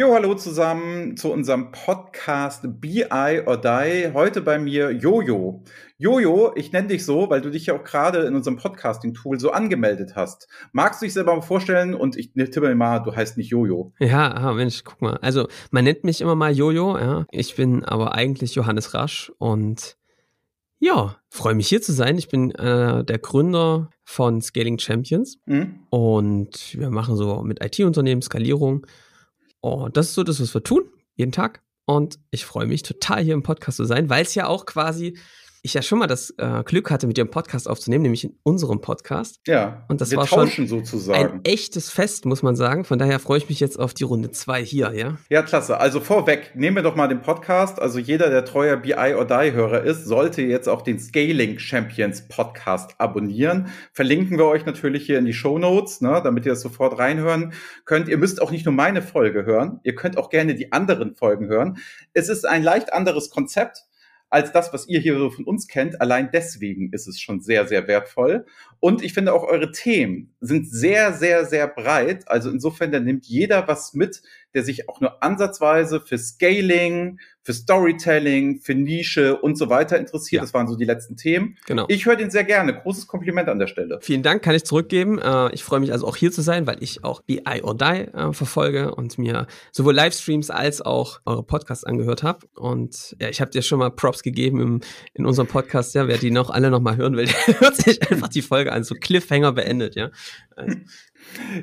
Jo, hallo zusammen zu unserem Podcast BI or Die. Heute bei mir Jojo. Jojo, ich nenne dich so, weil du dich ja auch gerade in unserem Podcasting-Tool so angemeldet hast. Magst du dich selber mal vorstellen? Und ich tippe mir mal, du heißt nicht Jojo. Ja, ah, Mensch, guck mal. Also, man nennt mich immer mal Jojo, ja. Ich bin aber eigentlich Johannes Rasch und ja, freue mich hier zu sein. Ich bin einer der Gründer von Scaling Champions mhm. und wir machen so mit IT-Unternehmen Skalierung. Und das ist so das, was wir tun, jeden Tag. Und ich freue mich total hier im Podcast zu sein, weil es ja auch quasi ich ja schon mal das äh, Glück hatte, mit dir einen Podcast aufzunehmen, nämlich in unserem Podcast. Ja, und das war tauschen schon sozusagen. ein echtes Fest, muss man sagen. Von daher freue ich mich jetzt auf die Runde zwei hier, ja? Ja, klasse. Also vorweg, nehmen wir doch mal den Podcast. Also jeder, der treuer BI or Die Hörer ist, sollte jetzt auch den Scaling Champions Podcast abonnieren. Verlinken wir euch natürlich hier in die Show Notes, ne, damit ihr das sofort reinhören könnt. Ihr müsst auch nicht nur meine Folge hören, ihr könnt auch gerne die anderen Folgen hören. Es ist ein leicht anderes Konzept als das, was ihr hier so von uns kennt. Allein deswegen ist es schon sehr, sehr wertvoll. Und ich finde auch eure Themen sind sehr, sehr, sehr breit. Also insofern, da nimmt jeder was mit, der sich auch nur ansatzweise für Scaling, für Storytelling, für Nische und so weiter interessiert. Ja. Das waren so die letzten Themen. Genau. Ich höre den sehr gerne. Großes Kompliment an der Stelle. Vielen Dank, kann ich zurückgeben. Äh, ich freue mich also auch hier zu sein, weil ich auch BI or Die äh, verfolge und mir sowohl Livestreams als auch eure Podcasts angehört habe. Und ja, ich habe dir schon mal Props gegeben im, in unserem Podcast. Ja, wer die noch alle noch mal hören will, der hört sich einfach die Folge an. So Cliffhanger beendet, ja. Also,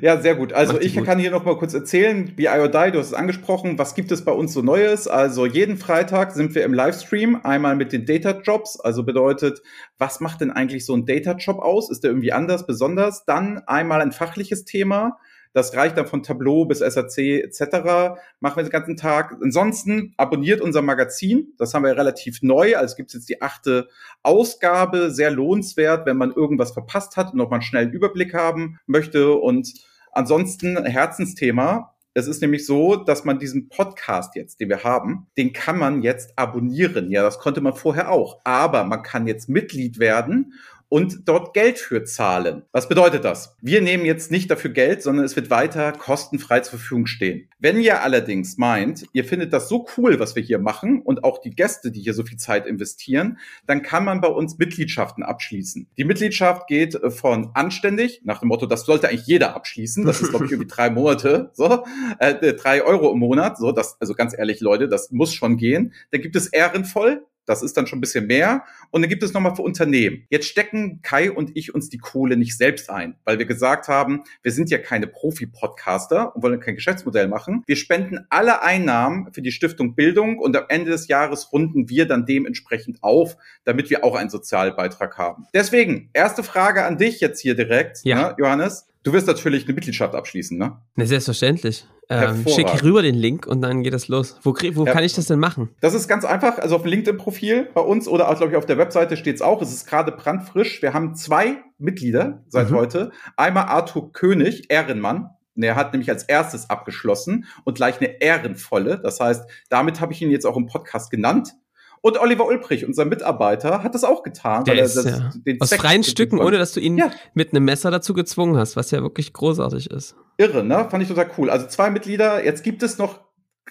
ja, sehr gut. Also ich gut. kann hier noch mal kurz erzählen, or Die, du hast es angesprochen, was gibt es bei uns so Neues? Also jeden Freitag sind wir im Livestream, einmal mit den Data Jobs, also bedeutet, was macht denn eigentlich so ein Data Job aus? Ist der irgendwie anders, besonders? Dann einmal ein fachliches Thema, das reicht dann von Tableau bis SAC etc. Machen wir den ganzen Tag. Ansonsten abonniert unser Magazin. Das haben wir relativ neu. Also gibt es jetzt die achte Ausgabe. Sehr lohnenswert, wenn man irgendwas verpasst hat und noch mal einen schnellen Überblick haben möchte. Und ansonsten Herzensthema. Es ist nämlich so, dass man diesen Podcast jetzt, den wir haben, den kann man jetzt abonnieren. Ja, das konnte man vorher auch. Aber man kann jetzt Mitglied werden und dort Geld für zahlen. Was bedeutet das? Wir nehmen jetzt nicht dafür Geld, sondern es wird weiter kostenfrei zur Verfügung stehen. Wenn ihr allerdings meint, ihr findet das so cool, was wir hier machen und auch die Gäste, die hier so viel Zeit investieren, dann kann man bei uns Mitgliedschaften abschließen. Die Mitgliedschaft geht äh, von anständig, nach dem Motto, das sollte eigentlich jeder abschließen. Das ist, glaube ich, irgendwie drei Monate, so, äh, drei Euro im Monat. So, das, also ganz ehrlich, Leute, das muss schon gehen. Da gibt es ehrenvoll, das ist dann schon ein bisschen mehr. Und dann gibt es nochmal für Unternehmen. Jetzt stecken Kai und ich uns die Kohle nicht selbst ein, weil wir gesagt haben, wir sind ja keine Profi-Podcaster und wollen kein Geschäftsmodell machen. Wir spenden alle Einnahmen für die Stiftung Bildung und am Ende des Jahres runden wir dann dementsprechend auf, damit wir auch einen Sozialbeitrag haben. Deswegen, erste Frage an dich jetzt hier direkt, ja. ne, Johannes. Du wirst natürlich eine Mitgliedschaft abschließen, ne? Ne, selbstverständlich. Ähm, schick rüber den Link und dann geht das los. Wo, wo ja. kann ich das denn machen? Das ist ganz einfach. Also auf dem LinkedIn-Profil bei uns oder auch, glaube ich, auf der Webseite steht es auch. Es ist gerade brandfrisch. Wir haben zwei Mitglieder seit mhm. heute. Einmal Arthur König, Ehrenmann. Er hat nämlich als erstes abgeschlossen und gleich eine ehrenvolle. Das heißt, damit habe ich ihn jetzt auch im Podcast genannt. Und Oliver Ulbrich, unser Mitarbeiter, hat das auch getan. Der ist, das, ja. Aus freien Stücken, ohne dass du ihn ja. mit einem Messer dazu gezwungen hast, was ja wirklich großartig ist. Irre, ne? Fand ich total cool. Also zwei Mitglieder. Jetzt gibt es noch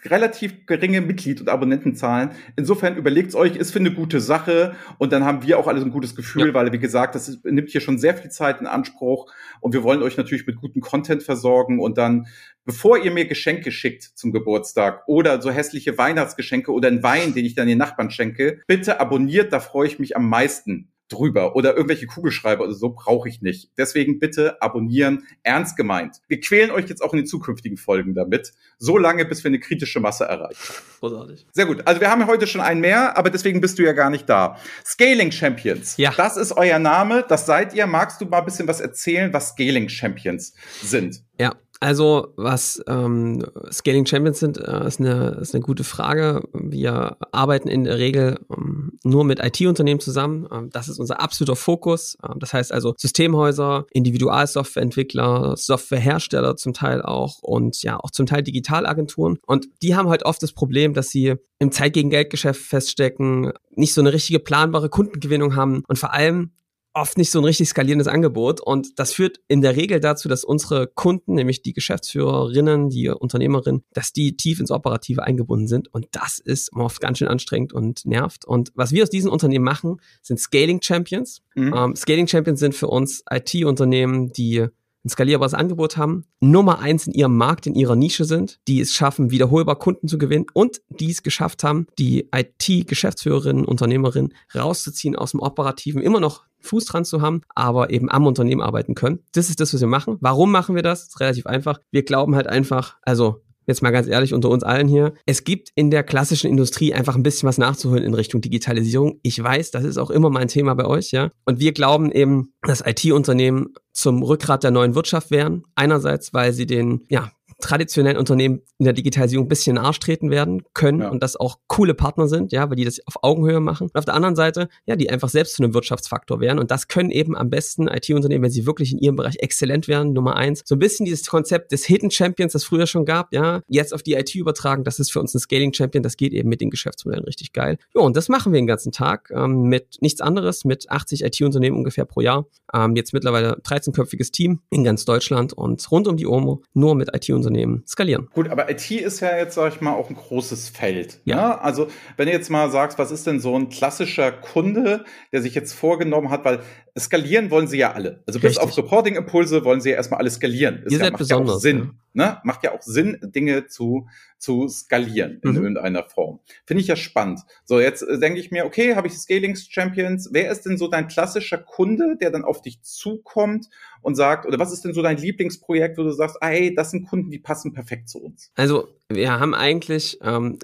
relativ geringe Mitglied- und Abonnentenzahlen. Insofern überlegt euch, ist für eine gute Sache und dann haben wir auch alles ein gutes Gefühl, ja. weil wie gesagt, das ist, nimmt hier schon sehr viel Zeit in Anspruch und wir wollen euch natürlich mit gutem Content versorgen und dann, bevor ihr mir Geschenke schickt zum Geburtstag oder so hässliche Weihnachtsgeschenke oder einen Wein, den ich dann den Nachbarn schenke, bitte abonniert, da freue ich mich am meisten drüber oder irgendwelche Kugelschreiber oder so brauche ich nicht. Deswegen bitte abonnieren, ernst gemeint. Wir quälen euch jetzt auch in den zukünftigen Folgen damit, so lange, bis wir eine kritische Masse erreichen. Großartig. Sehr gut. Also wir haben ja heute schon einen mehr, aber deswegen bist du ja gar nicht da. Scaling Champions. Ja. Das ist euer Name, das seid ihr. Magst du mal ein bisschen was erzählen, was Scaling Champions sind? Ja, also, was ähm, Scaling Champions sind, äh, ist, eine, ist eine gute Frage. Wir arbeiten in der Regel ähm, nur mit IT-Unternehmen zusammen. Ähm, das ist unser absoluter Fokus. Ähm, das heißt also Systemhäuser, Individualsoftwareentwickler, Softwarehersteller zum Teil auch und ja auch zum Teil Digitalagenturen. Und die haben halt oft das Problem, dass sie im Zeit gegen Geldgeschäft feststecken, nicht so eine richtige planbare Kundengewinnung haben und vor allem oft nicht so ein richtig skalierendes Angebot. Und das führt in der Regel dazu, dass unsere Kunden, nämlich die Geschäftsführerinnen, die Unternehmerinnen, dass die tief ins Operative eingebunden sind. Und das ist oft ganz schön anstrengend und nervt. Und was wir aus diesen Unternehmen machen, sind Scaling Champions. Mhm. Ähm, Scaling Champions sind für uns IT-Unternehmen, die ein skalierbares Angebot haben, Nummer eins in ihrem Markt, in ihrer Nische sind, die es schaffen, wiederholbar Kunden zu gewinnen und die es geschafft haben, die IT-Geschäftsführerinnen, Unternehmerinnen rauszuziehen aus dem Operativen, immer noch Fuß dran zu haben, aber eben am Unternehmen arbeiten können. Das ist das, was wir machen. Warum machen wir das? das ist relativ einfach. Wir glauben halt einfach, also jetzt mal ganz ehrlich unter uns allen hier, es gibt in der klassischen Industrie einfach ein bisschen was nachzuholen in Richtung Digitalisierung. Ich weiß, das ist auch immer mein Thema bei euch, ja. Und wir glauben eben, dass IT-Unternehmen zum Rückgrat der neuen Wirtschaft wären. Einerseits, weil sie den, ja, traditionellen Unternehmen in der Digitalisierung ein bisschen in den Arsch treten werden können ja. und das auch coole Partner sind, ja, weil die das auf Augenhöhe machen. Und auf der anderen Seite, ja, die einfach selbst zu einem Wirtschaftsfaktor werden und das können eben am besten IT-Unternehmen, wenn sie wirklich in ihrem Bereich exzellent werden, Nummer eins. So ein bisschen dieses Konzept des Hidden Champions, das früher schon gab, ja, jetzt auf die IT übertragen, das ist für uns ein Scaling Champion, das geht eben mit den Geschäftsmodellen richtig geil. Ja, und das machen wir den ganzen Tag ähm, mit nichts anderes, mit 80 IT-Unternehmen ungefähr pro Jahr. Ähm, jetzt mittlerweile 13-köpfiges Team in ganz Deutschland und rund um die OMO nur mit IT-Unternehmen Unternehmen skalieren. Gut, aber IT ist ja jetzt, sag ich mal, auch ein großes Feld. Ja. Ne? Also, wenn du jetzt mal sagst, was ist denn so ein klassischer Kunde, der sich jetzt vorgenommen hat, weil skalieren wollen sie ja alle. Also bis auf Reporting-Impulse wollen sie ja erstmal alle skalieren. Ihr ja, seid macht besonders, ja auch Sinn. Ja. Ne? Macht ja auch Sinn, Dinge zu, zu skalieren in mhm. irgendeiner Form. Finde ich ja spannend. So, jetzt äh, denke ich mir, okay, habe ich Scalings Champions. Wer ist denn so dein klassischer Kunde, der dann auf dich zukommt und sagt, oder was ist denn so dein Lieblingsprojekt, wo du sagst, ey, das sind Kunden, die passen perfekt zu uns? Also, wir haben eigentlich ähm,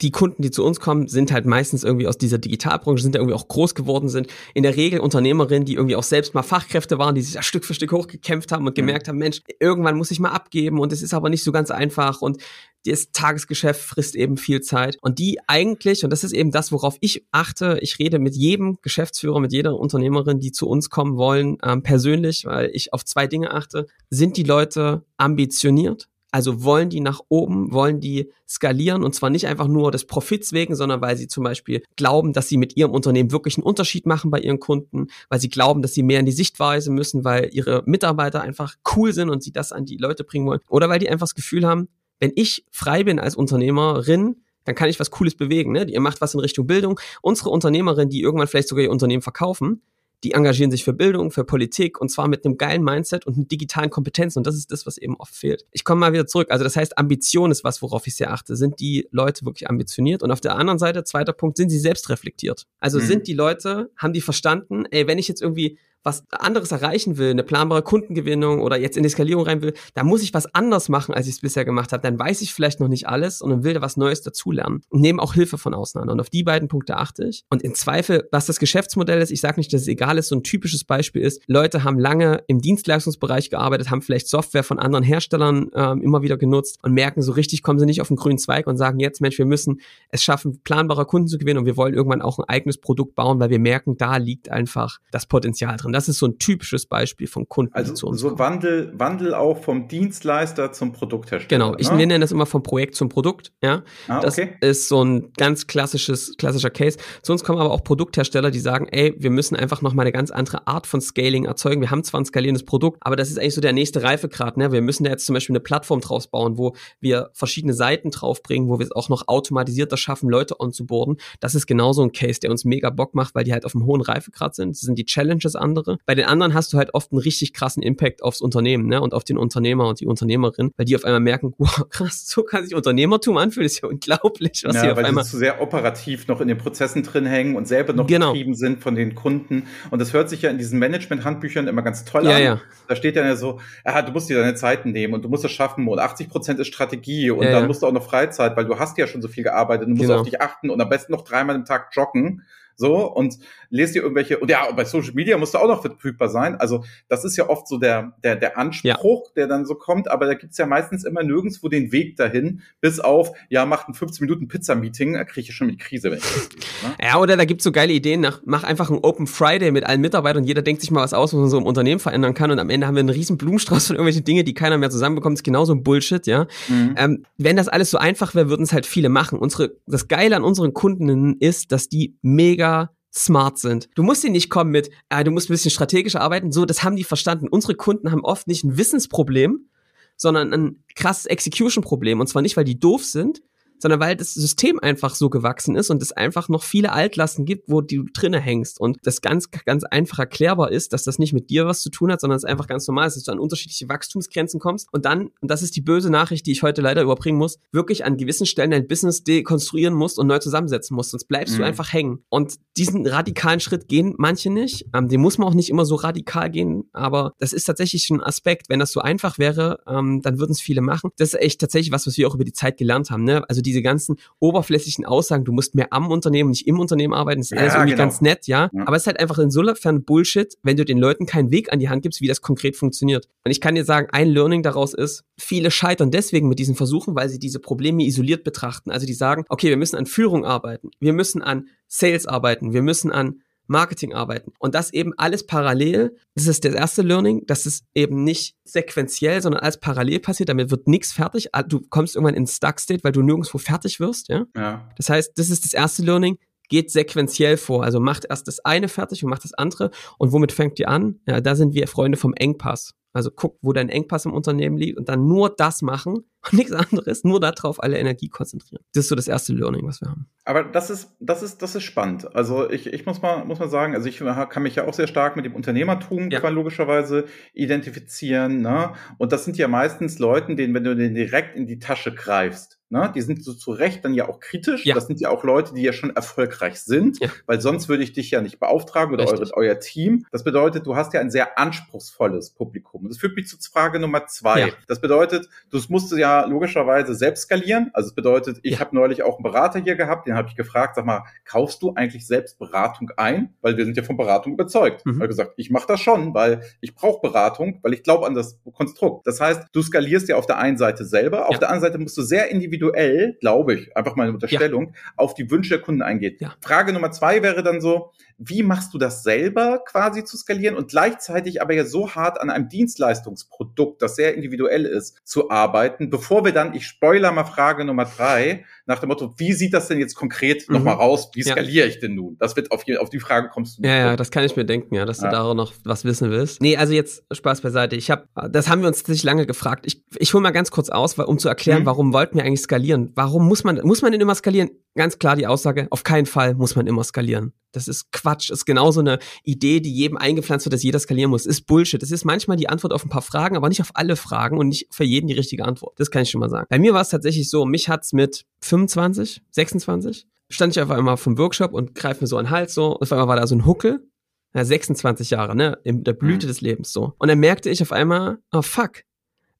die Kunden, die zu uns kommen, sind halt meistens irgendwie aus dieser Digitalbranche, sind irgendwie auch groß geworden sind. In der Regel Unternehmerinnen, die irgendwie auch selbst mal Fachkräfte waren, die sich ja Stück für Stück hochgekämpft haben und gemerkt mhm. haben, Mensch, irgendwann muss ich mal abgeben und es ist aber nicht so ganz einfach und das Tagesgeschäft frisst eben viel Zeit. Und die eigentlich, und das ist eben das, worauf ich achte, ich rede mit jedem Geschäftsführer, mit jeder Unternehmerin, die zu uns kommen wollen, ähm, persönlich, weil ich auf zwei Dinge achte. Sind die Leute ambitioniert? Also wollen die nach oben, wollen die skalieren und zwar nicht einfach nur des Profits wegen, sondern weil sie zum Beispiel glauben, dass sie mit ihrem Unternehmen wirklich einen Unterschied machen bei ihren Kunden, weil sie glauben, dass sie mehr in die Sichtweise müssen, weil ihre Mitarbeiter einfach cool sind und sie das an die Leute bringen wollen. Oder weil die einfach das Gefühl haben, wenn ich frei bin als Unternehmerin, dann kann ich was Cooles bewegen. Ne? Ihr macht was in Richtung Bildung. Unsere Unternehmerinnen, die irgendwann vielleicht sogar ihr Unternehmen verkaufen, die engagieren sich für Bildung, für Politik und zwar mit einem geilen Mindset und digitalen Kompetenzen und das ist das, was eben oft fehlt. Ich komme mal wieder zurück. Also das heißt, Ambition ist was, worauf ich sehr achte. Sind die Leute wirklich ambitioniert? Und auf der anderen Seite, zweiter Punkt, sind sie selbst reflektiert? Also mhm. sind die Leute, haben die verstanden, ey, wenn ich jetzt irgendwie was anderes erreichen will, eine planbare Kundengewinnung oder jetzt in die Skalierung rein will, da muss ich was anders machen, als ich es bisher gemacht habe. Dann weiß ich vielleicht noch nicht alles und dann will da was Neues dazulernen und nehme auch Hilfe von außen an. Und auf die beiden Punkte achte ich. Und in Zweifel, was das Geschäftsmodell ist, ich sage nicht, dass es egal ist, so ein typisches Beispiel ist, Leute haben lange im Dienstleistungsbereich gearbeitet, haben vielleicht Software von anderen Herstellern ähm, immer wieder genutzt und merken, so richtig kommen sie nicht auf den grünen Zweig und sagen jetzt, Mensch, wir müssen es schaffen, planbare Kunden zu gewinnen und wir wollen irgendwann auch ein eigenes Produkt bauen, weil wir merken, da liegt einfach das Potenzial drin. Und das ist so ein typisches Beispiel von Kunden, also zu uns so kommen. Wandel, Wandel auch vom Dienstleister zum Produkthersteller. Genau, ich ne? nenne das immer vom Projekt zum Produkt. Ja, ah, das okay. ist so ein ganz klassisches, klassischer Case. Zu uns kommen aber auch Produkthersteller, die sagen, ey, wir müssen einfach noch mal eine ganz andere Art von Scaling erzeugen. Wir haben zwar ein skalierendes Produkt, aber das ist eigentlich so der nächste Reifegrad. Ne? Wir müssen da jetzt zum Beispiel eine Plattform draus bauen, wo wir verschiedene Seiten draufbringen, wo wir es auch noch automatisierter schaffen, Leute onzuboarden. Das ist genauso ein Case, der uns mega Bock macht, weil die halt auf einem hohen Reifegrad sind. Das sind die Challenges andere. Bei den anderen hast du halt oft einen richtig krassen Impact aufs Unternehmen ne? und auf den Unternehmer und die Unternehmerin, weil die auf einmal merken, wow, krass, so kann sich Unternehmertum anfühlen, ist ja unglaublich, was ja, hier auf einmal... zu sehr operativ noch in den Prozessen drin hängen und selber noch genau. getrieben sind von den Kunden. Und das hört sich ja in diesen Management-Handbüchern immer ganz toll ja, an. Ja. Da steht ja so, ja, du musst dir deine Zeiten nehmen und du musst es schaffen und 80 Prozent ist Strategie und ja, dann musst du auch noch Freizeit, weil du hast ja schon so viel gearbeitet, du musst genau. auf dich achten und am besten noch dreimal im Tag joggen So, und lest dir irgendwelche, und ja, bei Social Media musst du auch noch verfügbar sein. Also, das ist ja oft so der, der, der Anspruch, ja. der dann so kommt, aber da gibt's ja meistens immer nirgendwo den Weg dahin, bis auf, ja, macht ein 15 Minuten Pizza-Meeting, da kriege ich schon die Krise, wenn ich das sehe, ne? Ja, oder da gibt's so geile Ideen, nach, mach einfach ein Open Friday mit allen Mitarbeitern und jeder denkt sich mal was aus, was man so im Unternehmen verändern kann und am Ende haben wir einen riesen Blumenstrauß von irgendwelchen Dinge, die keiner mehr zusammenbekommt, das ist genauso ein Bullshit, ja. Mhm. Ähm, wenn das alles so einfach wäre, würden es halt viele machen. Unsere, das Geile an unseren Kunden ist, dass die mega smart sind. Du musst ihnen nicht kommen mit, äh, du musst ein bisschen strategisch arbeiten. So, das haben die verstanden. Unsere Kunden haben oft nicht ein Wissensproblem, sondern ein krasses Execution-Problem. Und zwar nicht, weil die doof sind, sondern weil das System einfach so gewachsen ist und es einfach noch viele Altlasten gibt, wo du drinne hängst und das ganz, ganz einfach erklärbar ist, dass das nicht mit dir was zu tun hat, sondern es einfach ganz normal ist, dass du an unterschiedliche Wachstumsgrenzen kommst und dann, und das ist die böse Nachricht, die ich heute leider überbringen muss, wirklich an gewissen Stellen dein Business dekonstruieren musst und neu zusammensetzen musst, sonst bleibst mhm. du einfach hängen. Und diesen radikalen Schritt gehen manche nicht, ähm, den muss man auch nicht immer so radikal gehen, aber das ist tatsächlich ein Aspekt, wenn das so einfach wäre, ähm, dann würden es viele machen. Das ist echt tatsächlich was, was wir auch über die Zeit gelernt haben, ne? Also die diese ganzen oberflächlichen Aussagen, du musst mehr am Unternehmen, nicht im Unternehmen arbeiten, das ist alles irgendwie genau. ganz nett, ja? ja. Aber es ist halt einfach insofern Bullshit, wenn du den Leuten keinen Weg an die Hand gibst, wie das konkret funktioniert. Und ich kann dir sagen, ein Learning daraus ist, viele scheitern deswegen mit diesen Versuchen, weil sie diese Probleme isoliert betrachten. Also die sagen, okay, wir müssen an Führung arbeiten, wir müssen an Sales arbeiten, wir müssen an Marketing arbeiten. Und das eben alles parallel. Das ist das erste Learning, dass es eben nicht sequenziell, sondern alles parallel passiert. Damit wird nichts fertig. Ah, du kommst irgendwann in Stuck-State, weil du nirgendwo fertig wirst. Ja? ja. Das heißt, das ist das erste Learning. Geht sequenziell vor. Also macht erst das eine fertig und macht das andere. Und womit fängt ihr an? Ja, da sind wir Freunde vom Engpass. Also guck, wo dein Engpass im Unternehmen liegt und dann nur das machen und nichts anderes, nur darauf alle Energie konzentrieren. Das ist so das erste Learning, was wir haben. Aber das ist, das ist, das ist spannend. Also ich, ich muss mal, muss mal sagen, also ich kann mich ja auch sehr stark mit dem Unternehmertum ja. logischerweise identifizieren. Ne? Und das sind ja meistens Leute, denen, wenn du den direkt in die Tasche greifst, Ne? Die sind so zu Recht dann ja auch kritisch. Ja. Das sind ja auch Leute, die ja schon erfolgreich sind, ja. weil sonst würde ich dich ja nicht beauftragen oder eure, euer Team. Das bedeutet, du hast ja ein sehr anspruchsvolles Publikum. Das führt mich zu Frage Nummer zwei. Ja. Das bedeutet, du musst ja logischerweise selbst skalieren. Also es bedeutet, ich ja. habe neulich auch einen Berater hier gehabt, den habe ich gefragt, sag mal, kaufst du eigentlich selbst Beratung ein? Weil wir sind ja von Beratung überzeugt. Mhm. Er hat gesagt, ich mache das schon, weil ich brauche Beratung, weil ich glaube an das Konstrukt. Das heißt, du skalierst ja auf der einen Seite selber, auf der anderen Seite musst du sehr individuell glaube ich, einfach mal eine Unterstellung, ja. auf die Wünsche der Kunden eingeht. Ja. Frage Nummer zwei wäre dann so, wie machst du das selber quasi zu skalieren und gleichzeitig aber ja so hart an einem Dienstleistungsprodukt, das sehr individuell ist, zu arbeiten, bevor wir dann, ich spoiler mal Frage Nummer drei, nach dem Motto, wie sieht das denn jetzt konkret mhm. nochmal raus? Wie skaliere ja. ich denn nun? Das wird auf die, auf die Frage kommst du. Ja, ja, das kann ich mir denken, ja, dass ja. du da auch noch was wissen willst. Nee, also jetzt Spaß beiseite. Ich habe, das haben wir uns tatsächlich lange gefragt. Ich, ich hole mal ganz kurz aus, um zu erklären, mhm. warum wollten wir eigentlich skalieren? Warum muss man, muss man denn immer skalieren? Ganz klar die Aussage, auf keinen Fall muss man immer skalieren. Das ist Quatsch. Das ist genauso eine Idee, die jedem eingepflanzt wird, dass jeder skalieren muss. Ist Bullshit. Das ist manchmal die Antwort auf ein paar Fragen, aber nicht auf alle Fragen und nicht für jeden die richtige Antwort. Das kann ich schon mal sagen. Bei mir war es tatsächlich so, mich hat's mit 25, 26, stand ich auf einmal vom Workshop und greife mir so an den Hals so. Auf einmal war da so ein Huckel. Ja, 26 Jahre, ne? In der Blüte mhm. des Lebens so. Und dann merkte ich auf einmal, oh fuck,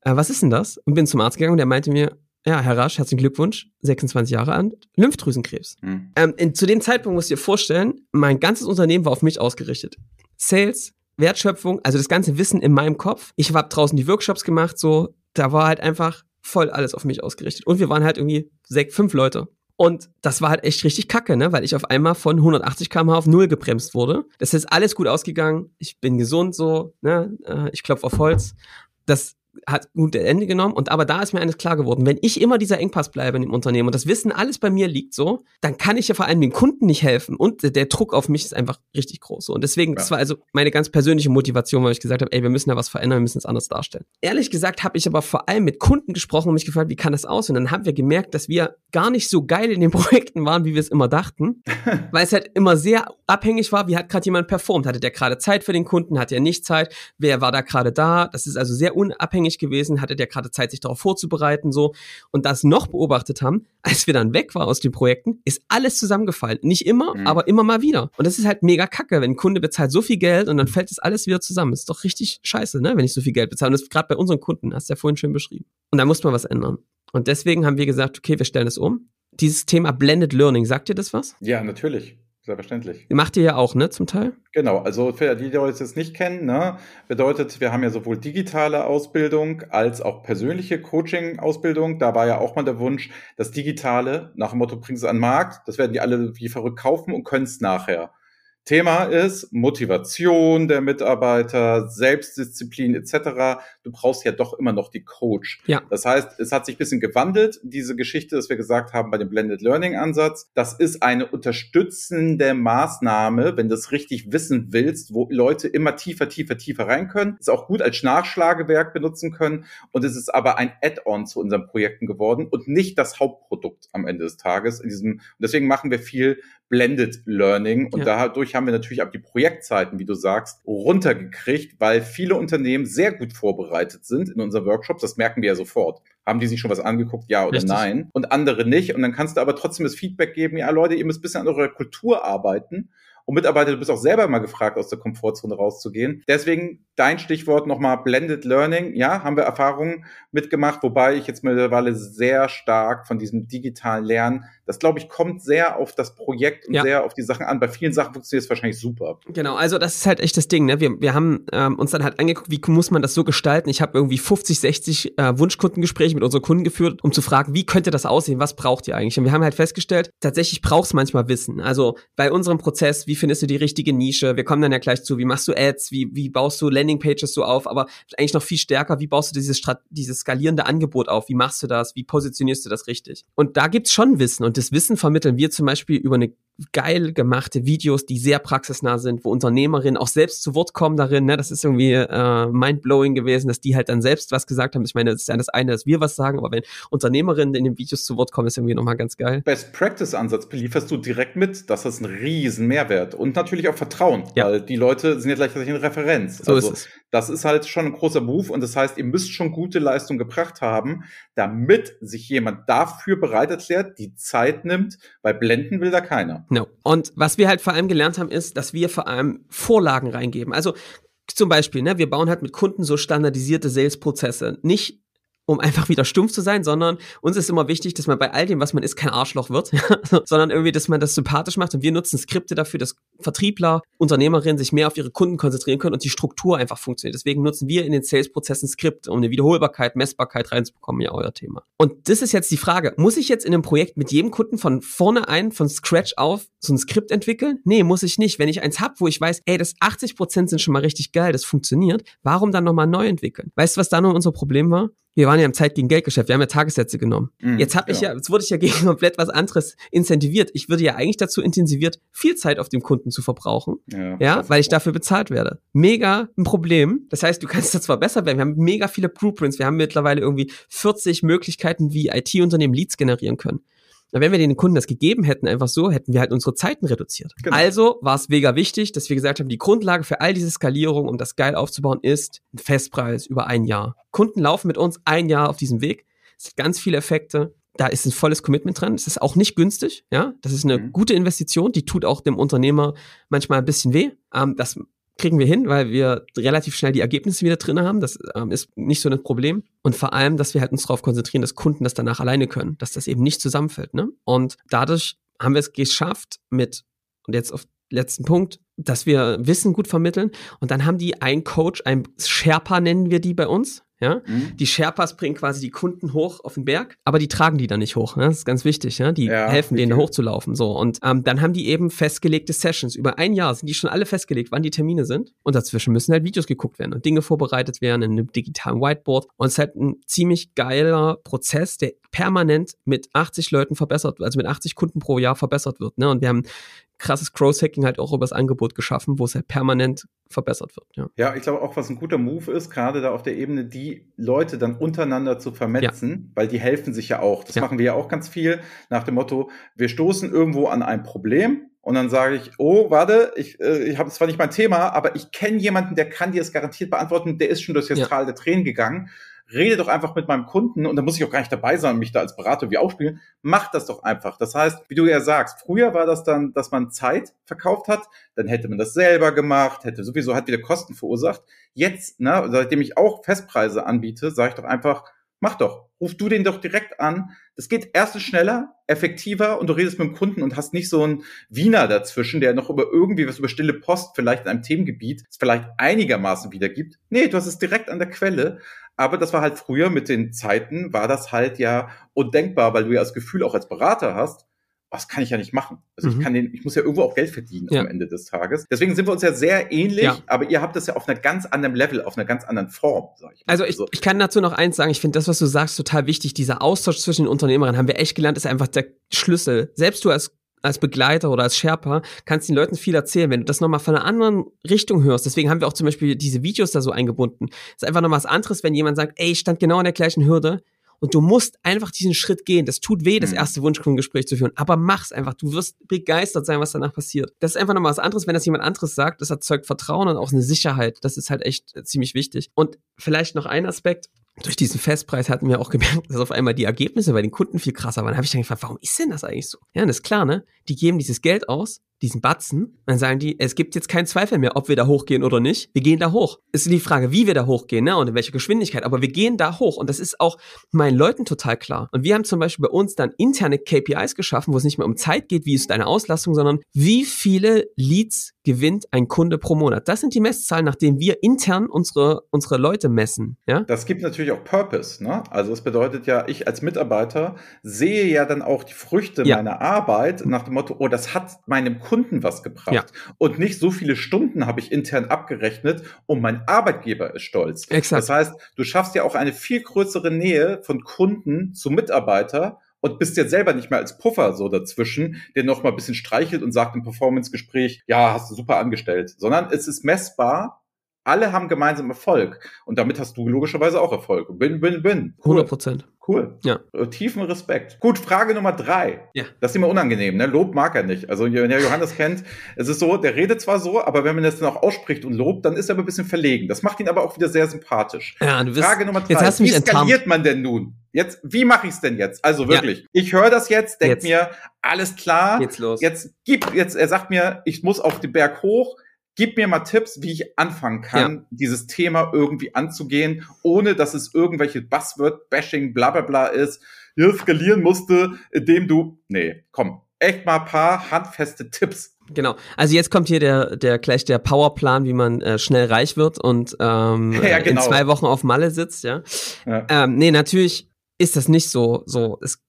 äh, was ist denn das? Und bin zum Arzt gegangen und der meinte mir, ja, Herr Rasch, herzlichen Glückwunsch, 26 Jahre alt, Lymphdrüsenkrebs. Mhm. Ähm, in, zu dem Zeitpunkt musst du dir vorstellen, mein ganzes Unternehmen war auf mich ausgerichtet. Sales, Wertschöpfung, also das ganze Wissen in meinem Kopf. Ich habe draußen die Workshops gemacht, so, da war halt einfach voll alles auf mich ausgerichtet. Und wir waren halt irgendwie sechs, fünf Leute. Und das war halt echt richtig kacke, ne? weil ich auf einmal von 180 km/h auf null gebremst wurde. Das ist alles gut ausgegangen. Ich bin gesund so, ne? Äh, ich klopfe auf Holz. Das hat gut Ende genommen. Und aber da ist mir eines klar geworden. Wenn ich immer dieser Engpass bleibe in dem Unternehmen und das Wissen alles bei mir liegt so, dann kann ich ja vor allem den Kunden nicht helfen. Und der Druck auf mich ist einfach richtig groß. So. Und deswegen, ja. das war also meine ganz persönliche Motivation, weil ich gesagt habe, ey, wir müssen da was verändern, wir müssen es anders darstellen. Ehrlich gesagt habe ich aber vor allem mit Kunden gesprochen und mich gefragt, wie kann das aus? Und dann haben wir gemerkt, dass wir gar nicht so geil in den Projekten waren, wie wir es immer dachten. weil es halt immer sehr abhängig war, wie hat gerade jemand performt. Hatte der gerade Zeit für den Kunden, hat er nicht Zeit? Wer war da gerade da? Das ist also sehr unabhängig unabhängig gewesen, hatte der gerade Zeit, sich darauf vorzubereiten, so. Und das noch beobachtet haben, als wir dann weg waren aus den Projekten, ist alles zusammengefallen. Nicht immer, mhm. aber immer mal wieder. Und das ist halt mega kacke, wenn ein Kunde bezahlt so viel Geld und dann fällt das alles wieder zusammen. Das ist doch richtig scheiße, ne, wenn ich so viel Geld bezahle. Und das ist gerade bei unseren Kunden, hast du ja vorhin schön beschrieben. Und da muss man was ändern. Und deswegen haben wir gesagt, okay, wir stellen es um. Dieses Thema Blended Learning, sagt dir das was? Ja, natürlich. Selbstverständlich. Macht ihr ja auch, ne, zum Teil? Genau, also für die, die Leute es nicht kennen, ne, bedeutet, wir haben ja sowohl digitale Ausbildung als auch persönliche Coaching-Ausbildung. Da war ja auch mal der Wunsch, das Digitale, nach dem Motto, bring es an den Markt, das werden die alle wie verrückt kaufen und können es nachher. Thema ist Motivation der Mitarbeiter, Selbstdisziplin etc. Du brauchst ja doch immer noch die Coach. Ja. Das heißt, es hat sich ein bisschen gewandelt, diese Geschichte, dass wir gesagt haben bei dem Blended Learning Ansatz. Das ist eine unterstützende Maßnahme, wenn du es richtig wissen willst, wo Leute immer tiefer, tiefer, tiefer rein können. Ist auch gut als Nachschlagewerk benutzen können. Und es ist aber ein Add-on zu unseren Projekten geworden und nicht das Hauptprodukt am Ende des Tages. In diesem, und deswegen machen wir viel Blended Learning. Und ja. dadurch haben wir natürlich auch die Projektzeiten, wie du sagst, runtergekriegt, weil viele Unternehmen sehr gut vorbereitet sind in unseren Workshops. Das merken wir ja sofort. Haben die sich schon was angeguckt, ja oder Richtig. nein? Und andere nicht. Und dann kannst du aber trotzdem das Feedback geben, ja Leute, ihr müsst ein bisschen an eurer Kultur arbeiten. Und Mitarbeiter, du bist auch selber mal gefragt, aus der Komfortzone rauszugehen. Deswegen dein Stichwort nochmal Blended Learning. Ja, haben wir Erfahrungen mitgemacht, wobei ich jetzt mittlerweile sehr stark von diesem digitalen Lernen, das glaube ich, kommt sehr auf das Projekt und ja. sehr auf die Sachen an. Bei vielen Sachen funktioniert es wahrscheinlich super. Genau, also das ist halt echt das Ding. Ne? Wir, wir haben ähm, uns dann halt angeguckt, wie muss man das so gestalten. Ich habe irgendwie 50, 60 äh, Wunschkundengespräche mit unseren Kunden geführt, um zu fragen, wie könnte das aussehen, was braucht ihr eigentlich? Und wir haben halt festgestellt, tatsächlich braucht es manchmal Wissen. Also bei unserem Prozess, wie findest du die richtige Nische? Wir kommen dann ja gleich zu, wie machst du Ads, wie, wie baust du Landingpages so auf, aber eigentlich noch viel stärker, wie baust du dieses, dieses skalierende Angebot auf? Wie machst du das? Wie positionierst du das richtig? Und da gibt's schon Wissen und das Wissen vermitteln wir zum Beispiel über eine geil gemachte Videos, die sehr praxisnah sind, wo Unternehmerinnen auch selbst zu Wort kommen darin. Ne? Das ist irgendwie äh, mindblowing gewesen, dass die halt dann selbst was gesagt haben. Ich meine, das ist ja das eine, dass wir was sagen, aber wenn Unternehmerinnen in den Videos zu Wort kommen, ist irgendwie nochmal ganz geil. Best Practice Ansatz belieferst du direkt mit. Das ist ein riesen Mehrwert und natürlich auch Vertrauen, ja. weil die Leute sind ja gleichzeitig eine Referenz. So also, ist. Das ist halt schon ein großer Move und das heißt, ihr müsst schon gute Leistung gebracht haben, damit sich jemand dafür bereit erklärt, die Zeit nimmt, weil blenden will da keiner. No. Und was wir halt vor allem gelernt haben, ist, dass wir vor allem Vorlagen reingeben. Also zum Beispiel, ne, wir bauen halt mit Kunden so standardisierte Sales-Prozesse. Nicht um einfach wieder stumpf zu sein, sondern uns ist immer wichtig, dass man bei all dem, was man ist, kein Arschloch wird, sondern irgendwie, dass man das sympathisch macht. Und wir nutzen Skripte dafür, dass Vertriebler, Unternehmerinnen sich mehr auf ihre Kunden konzentrieren können und die Struktur einfach funktioniert. Deswegen nutzen wir in den Sales-Prozessen Skript, um eine Wiederholbarkeit, Messbarkeit reinzubekommen, ja euer Thema. Und das ist jetzt die Frage, muss ich jetzt in einem Projekt mit jedem Kunden von vorne ein, von Scratch auf, so ein Skript entwickeln? Nee, muss ich nicht. Wenn ich eins hab, wo ich weiß, ey, das 80 Prozent sind schon mal richtig geil, das funktioniert, warum dann nochmal neu entwickeln? Weißt du, was da nur unser Problem war? Wir waren ja im Zeit gegen Geldgeschäft, wir haben ja Tagessätze genommen. Mhm, jetzt habe ich genau. ja, jetzt wurde ich ja gegen komplett was anderes incentiviert. Ich würde ja eigentlich dazu intensiviert, viel Zeit auf dem Kunden zu verbrauchen, ja, ja weil ich dafür bezahlt werde. Mega ein Problem. Das heißt, du kannst da zwar besser werden. Wir haben mega viele Blueprints. Wir haben mittlerweile irgendwie 40 Möglichkeiten, wie IT-Unternehmen Leads generieren können. Na, wenn wir den Kunden das gegeben hätten, einfach so, hätten wir halt unsere Zeiten reduziert. Genau. Also war es mega wichtig, dass wir gesagt haben, die Grundlage für all diese Skalierung, um das geil aufzubauen, ist ein Festpreis über ein Jahr. Kunden laufen mit uns ein Jahr auf diesem Weg. Es hat ganz viele Effekte. Da ist ein volles Commitment dran. Es ist auch nicht günstig, ja. Das ist eine mhm. gute Investition. Die tut auch dem Unternehmer manchmal ein bisschen weh. Ähm, das kriegen wir hin, weil wir relativ schnell die Ergebnisse wieder drin haben. Das ähm, ist nicht so ein Problem. Und vor allem, dass wir halt uns darauf konzentrieren, dass Kunden das danach alleine können, dass das eben nicht zusammenfällt. Ne? Und dadurch haben wir es geschafft mit, und jetzt auf letzten Punkt, dass wir Wissen gut vermitteln. Und dann haben die einen Coach, ein Sherpa nennen wir die bei uns. Ja? Mhm. Die Sherpas bringen quasi die Kunden hoch auf den Berg, aber die tragen die dann nicht hoch. Ne? Das ist ganz wichtig. Ja? Die ja, helfen denen hochzulaufen. So. Und ähm, dann haben die eben festgelegte Sessions. Über ein Jahr sind die schon alle festgelegt, wann die Termine sind. Und dazwischen müssen halt Videos geguckt werden und Dinge vorbereitet werden in einem digitalen Whiteboard. Und es ist halt ein ziemlich geiler Prozess, der permanent mit 80 Leuten verbessert, also mit 80 Kunden pro Jahr verbessert wird. Ne? Und wir haben krasses Cross-Hacking halt auch übers Angebot geschaffen, wo es halt permanent verbessert wird. Ja, ja ich glaube auch, was ein guter Move ist, gerade da auf der Ebene, die Leute dann untereinander zu vermetzen, ja. weil die helfen sich ja auch. Das ja. machen wir ja auch ganz viel nach dem Motto, wir stoßen irgendwo an ein Problem und dann sage ich, oh, warte, ich, äh, ich habe zwar nicht mein Thema, aber ich kenne jemanden, der kann dir das garantiert beantworten, der ist schon durch das ja. Tal der Tränen gegangen rede doch einfach mit meinem Kunden und da muss ich auch gar nicht dabei sein und mich da als Berater wie aufspielen. Mach das doch einfach. Das heißt, wie du ja sagst, früher war das dann, dass man Zeit verkauft hat, dann hätte man das selber gemacht, hätte sowieso hat wieder Kosten verursacht. Jetzt, ne, seitdem ich auch Festpreise anbiete, sage ich doch einfach, Mach doch. Ruf du den doch direkt an. Das geht erstens schneller, effektiver und du redest mit dem Kunden und hast nicht so einen Wiener dazwischen, der noch über irgendwie was über stille Post vielleicht in einem Themengebiet es vielleicht einigermaßen wiedergibt. Nee, du hast es direkt an der Quelle. Aber das war halt früher mit den Zeiten, war das halt ja undenkbar, weil du ja das Gefühl auch als Berater hast, was kann ich ja nicht machen. Also mhm. ich kann den, ich muss ja irgendwo auch Geld verdienen ja. am Ende des Tages. Deswegen sind wir uns ja sehr ähnlich, ja. aber ihr habt das ja auf einer ganz anderen Level, auf einer ganz anderen Form, sag ich. Mal. Also ich, also ich kann dazu noch eins sagen, ich finde das, was du sagst, total wichtig. Dieser Austausch zwischen den Unternehmern haben wir echt gelernt, ist einfach der Schlüssel. Selbst du als als Begleiter oder als Sherpa kannst den Leuten viel erzählen. Wenn du das nochmal von einer anderen Richtung hörst, deswegen haben wir auch zum Beispiel diese Videos da so eingebunden. ist einfach noch was anderes, wenn jemand sagt, ey, ich stand genau an der gleichen Hürde und du musst einfach diesen Schritt gehen. Das tut weh, das mhm. erste Wunschkundengespräch zu führen. Aber mach's einfach. Du wirst begeistert sein, was danach passiert. Das ist einfach nochmal was anderes, wenn das jemand anderes sagt. Das erzeugt Vertrauen und auch eine Sicherheit. Das ist halt echt ziemlich wichtig. Und vielleicht noch ein Aspekt. Durch diesen Festpreis hatten wir auch gemerkt, dass auf einmal die Ergebnisse bei den Kunden viel krasser waren. Da habe ich dann gefragt, warum ist denn das eigentlich so? Ja, das ist klar, ne? Die geben dieses Geld aus diesen Batzen, dann sagen die, es gibt jetzt keinen Zweifel mehr, ob wir da hochgehen oder nicht. Wir gehen da hoch. Es ist die Frage, wie wir da hochgehen, ne, und in welcher Geschwindigkeit. Aber wir gehen da hoch. Und das ist auch meinen Leuten total klar. Und wir haben zum Beispiel bei uns dann interne KPIs geschaffen, wo es nicht mehr um Zeit geht, wie ist deine Auslastung, sondern wie viele Leads gewinnt ein Kunde pro Monat. Das sind die Messzahlen, nach denen wir intern unsere, unsere Leute messen. Ja? Das gibt natürlich auch Purpose. Ne? Also es bedeutet ja, ich als Mitarbeiter sehe ja dann auch die Früchte ja. meiner Arbeit nach dem Motto, oh, das hat meinem Kunden Kunden was gebracht. Ja. Und nicht so viele Stunden habe ich intern abgerechnet und mein Arbeitgeber ist stolz. Exakt. Das heißt, du schaffst ja auch eine viel größere Nähe von Kunden zu Mitarbeiter und bist jetzt selber nicht mehr als Puffer so dazwischen, der noch mal ein bisschen streichelt und sagt im Performance-Gespräch, ja, hast du super angestellt, sondern es ist messbar alle haben gemeinsam Erfolg. Und damit hast du logischerweise auch Erfolg. Bin, bin, bin. Cool. 100 Prozent. Cool. Ja. Äh, tiefen Respekt. Gut, Frage Nummer drei. Ja. Das ist immer unangenehm, ne? Lob mag er nicht. Also, wenn ihr Johannes kennt, es ist so, der redet zwar so, aber wenn man das dann auch ausspricht und lobt, dann ist er aber ein bisschen verlegen. Das macht ihn aber auch wieder sehr sympathisch. Ja, du bist, Frage Nummer drei. Jetzt hast du mich wie skaliert man denn nun? Jetzt, wie mache ich es denn jetzt? Also wirklich, ja. ich höre das jetzt, denk mir, alles klar. Jetzt los. Jetzt gib, jetzt, er sagt mir, ich muss auf den Berg hoch Gib mir mal Tipps, wie ich anfangen kann, ja. dieses Thema irgendwie anzugehen, ohne dass es irgendwelche Buzzword-Bashing, bla bla bla ist. Hier skalieren musste, indem du. Nee, komm, echt mal ein paar handfeste Tipps. Genau. Also jetzt kommt hier der, der gleich der Powerplan, wie man äh, schnell reich wird und ähm, ja, genau. in zwei Wochen auf Malle sitzt, ja. ja. Ähm, nee, natürlich ist das nicht so. So, es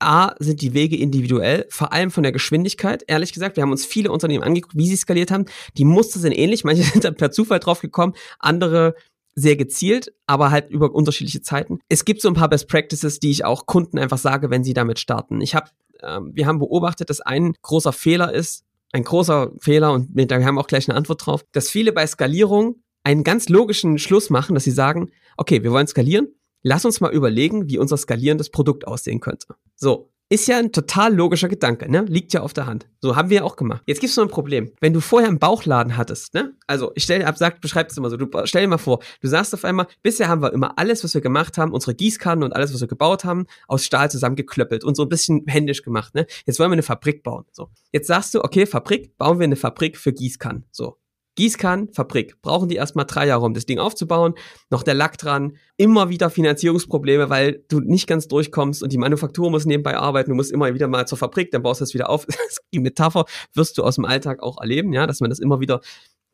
A, sind die Wege individuell, vor allem von der Geschwindigkeit. Ehrlich gesagt, wir haben uns viele Unternehmen angeguckt, wie sie skaliert haben. Die Muster sind ähnlich. Manche sind dann per Zufall drauf gekommen, andere sehr gezielt, aber halt über unterschiedliche Zeiten. Es gibt so ein paar Best Practices, die ich auch Kunden einfach sage, wenn sie damit starten. Ich habe, ähm, wir haben beobachtet, dass ein großer Fehler ist, ein großer Fehler und da haben auch gleich eine Antwort drauf, dass viele bei Skalierung einen ganz logischen Schluss machen, dass sie sagen, okay, wir wollen skalieren, lass uns mal überlegen, wie unser skalierendes Produkt aussehen könnte. So. Ist ja ein total logischer Gedanke, ne? Liegt ja auf der Hand. So haben wir ja auch gemacht. Jetzt gibt's noch ein Problem. Wenn du vorher einen Bauchladen hattest, ne? Also, ich stell dir ab, sag, beschreib es immer so. Du stell dir mal vor, du sagst auf einmal, bisher haben wir immer alles, was wir gemacht haben, unsere Gießkannen und alles, was wir gebaut haben, aus Stahl zusammengeklöppelt und so ein bisschen händisch gemacht, ne? Jetzt wollen wir eine Fabrik bauen. So. Jetzt sagst du, okay, Fabrik, bauen wir eine Fabrik für Gießkannen. So. Gießkannenfabrik. Brauchen die erstmal drei Jahre, um das Ding aufzubauen. Noch der Lack dran. Immer wieder Finanzierungsprobleme, weil du nicht ganz durchkommst und die Manufaktur muss nebenbei arbeiten. Du musst immer wieder mal zur Fabrik, dann baust du das wieder auf. die Metapher wirst du aus dem Alltag auch erleben, ja, dass man das immer wieder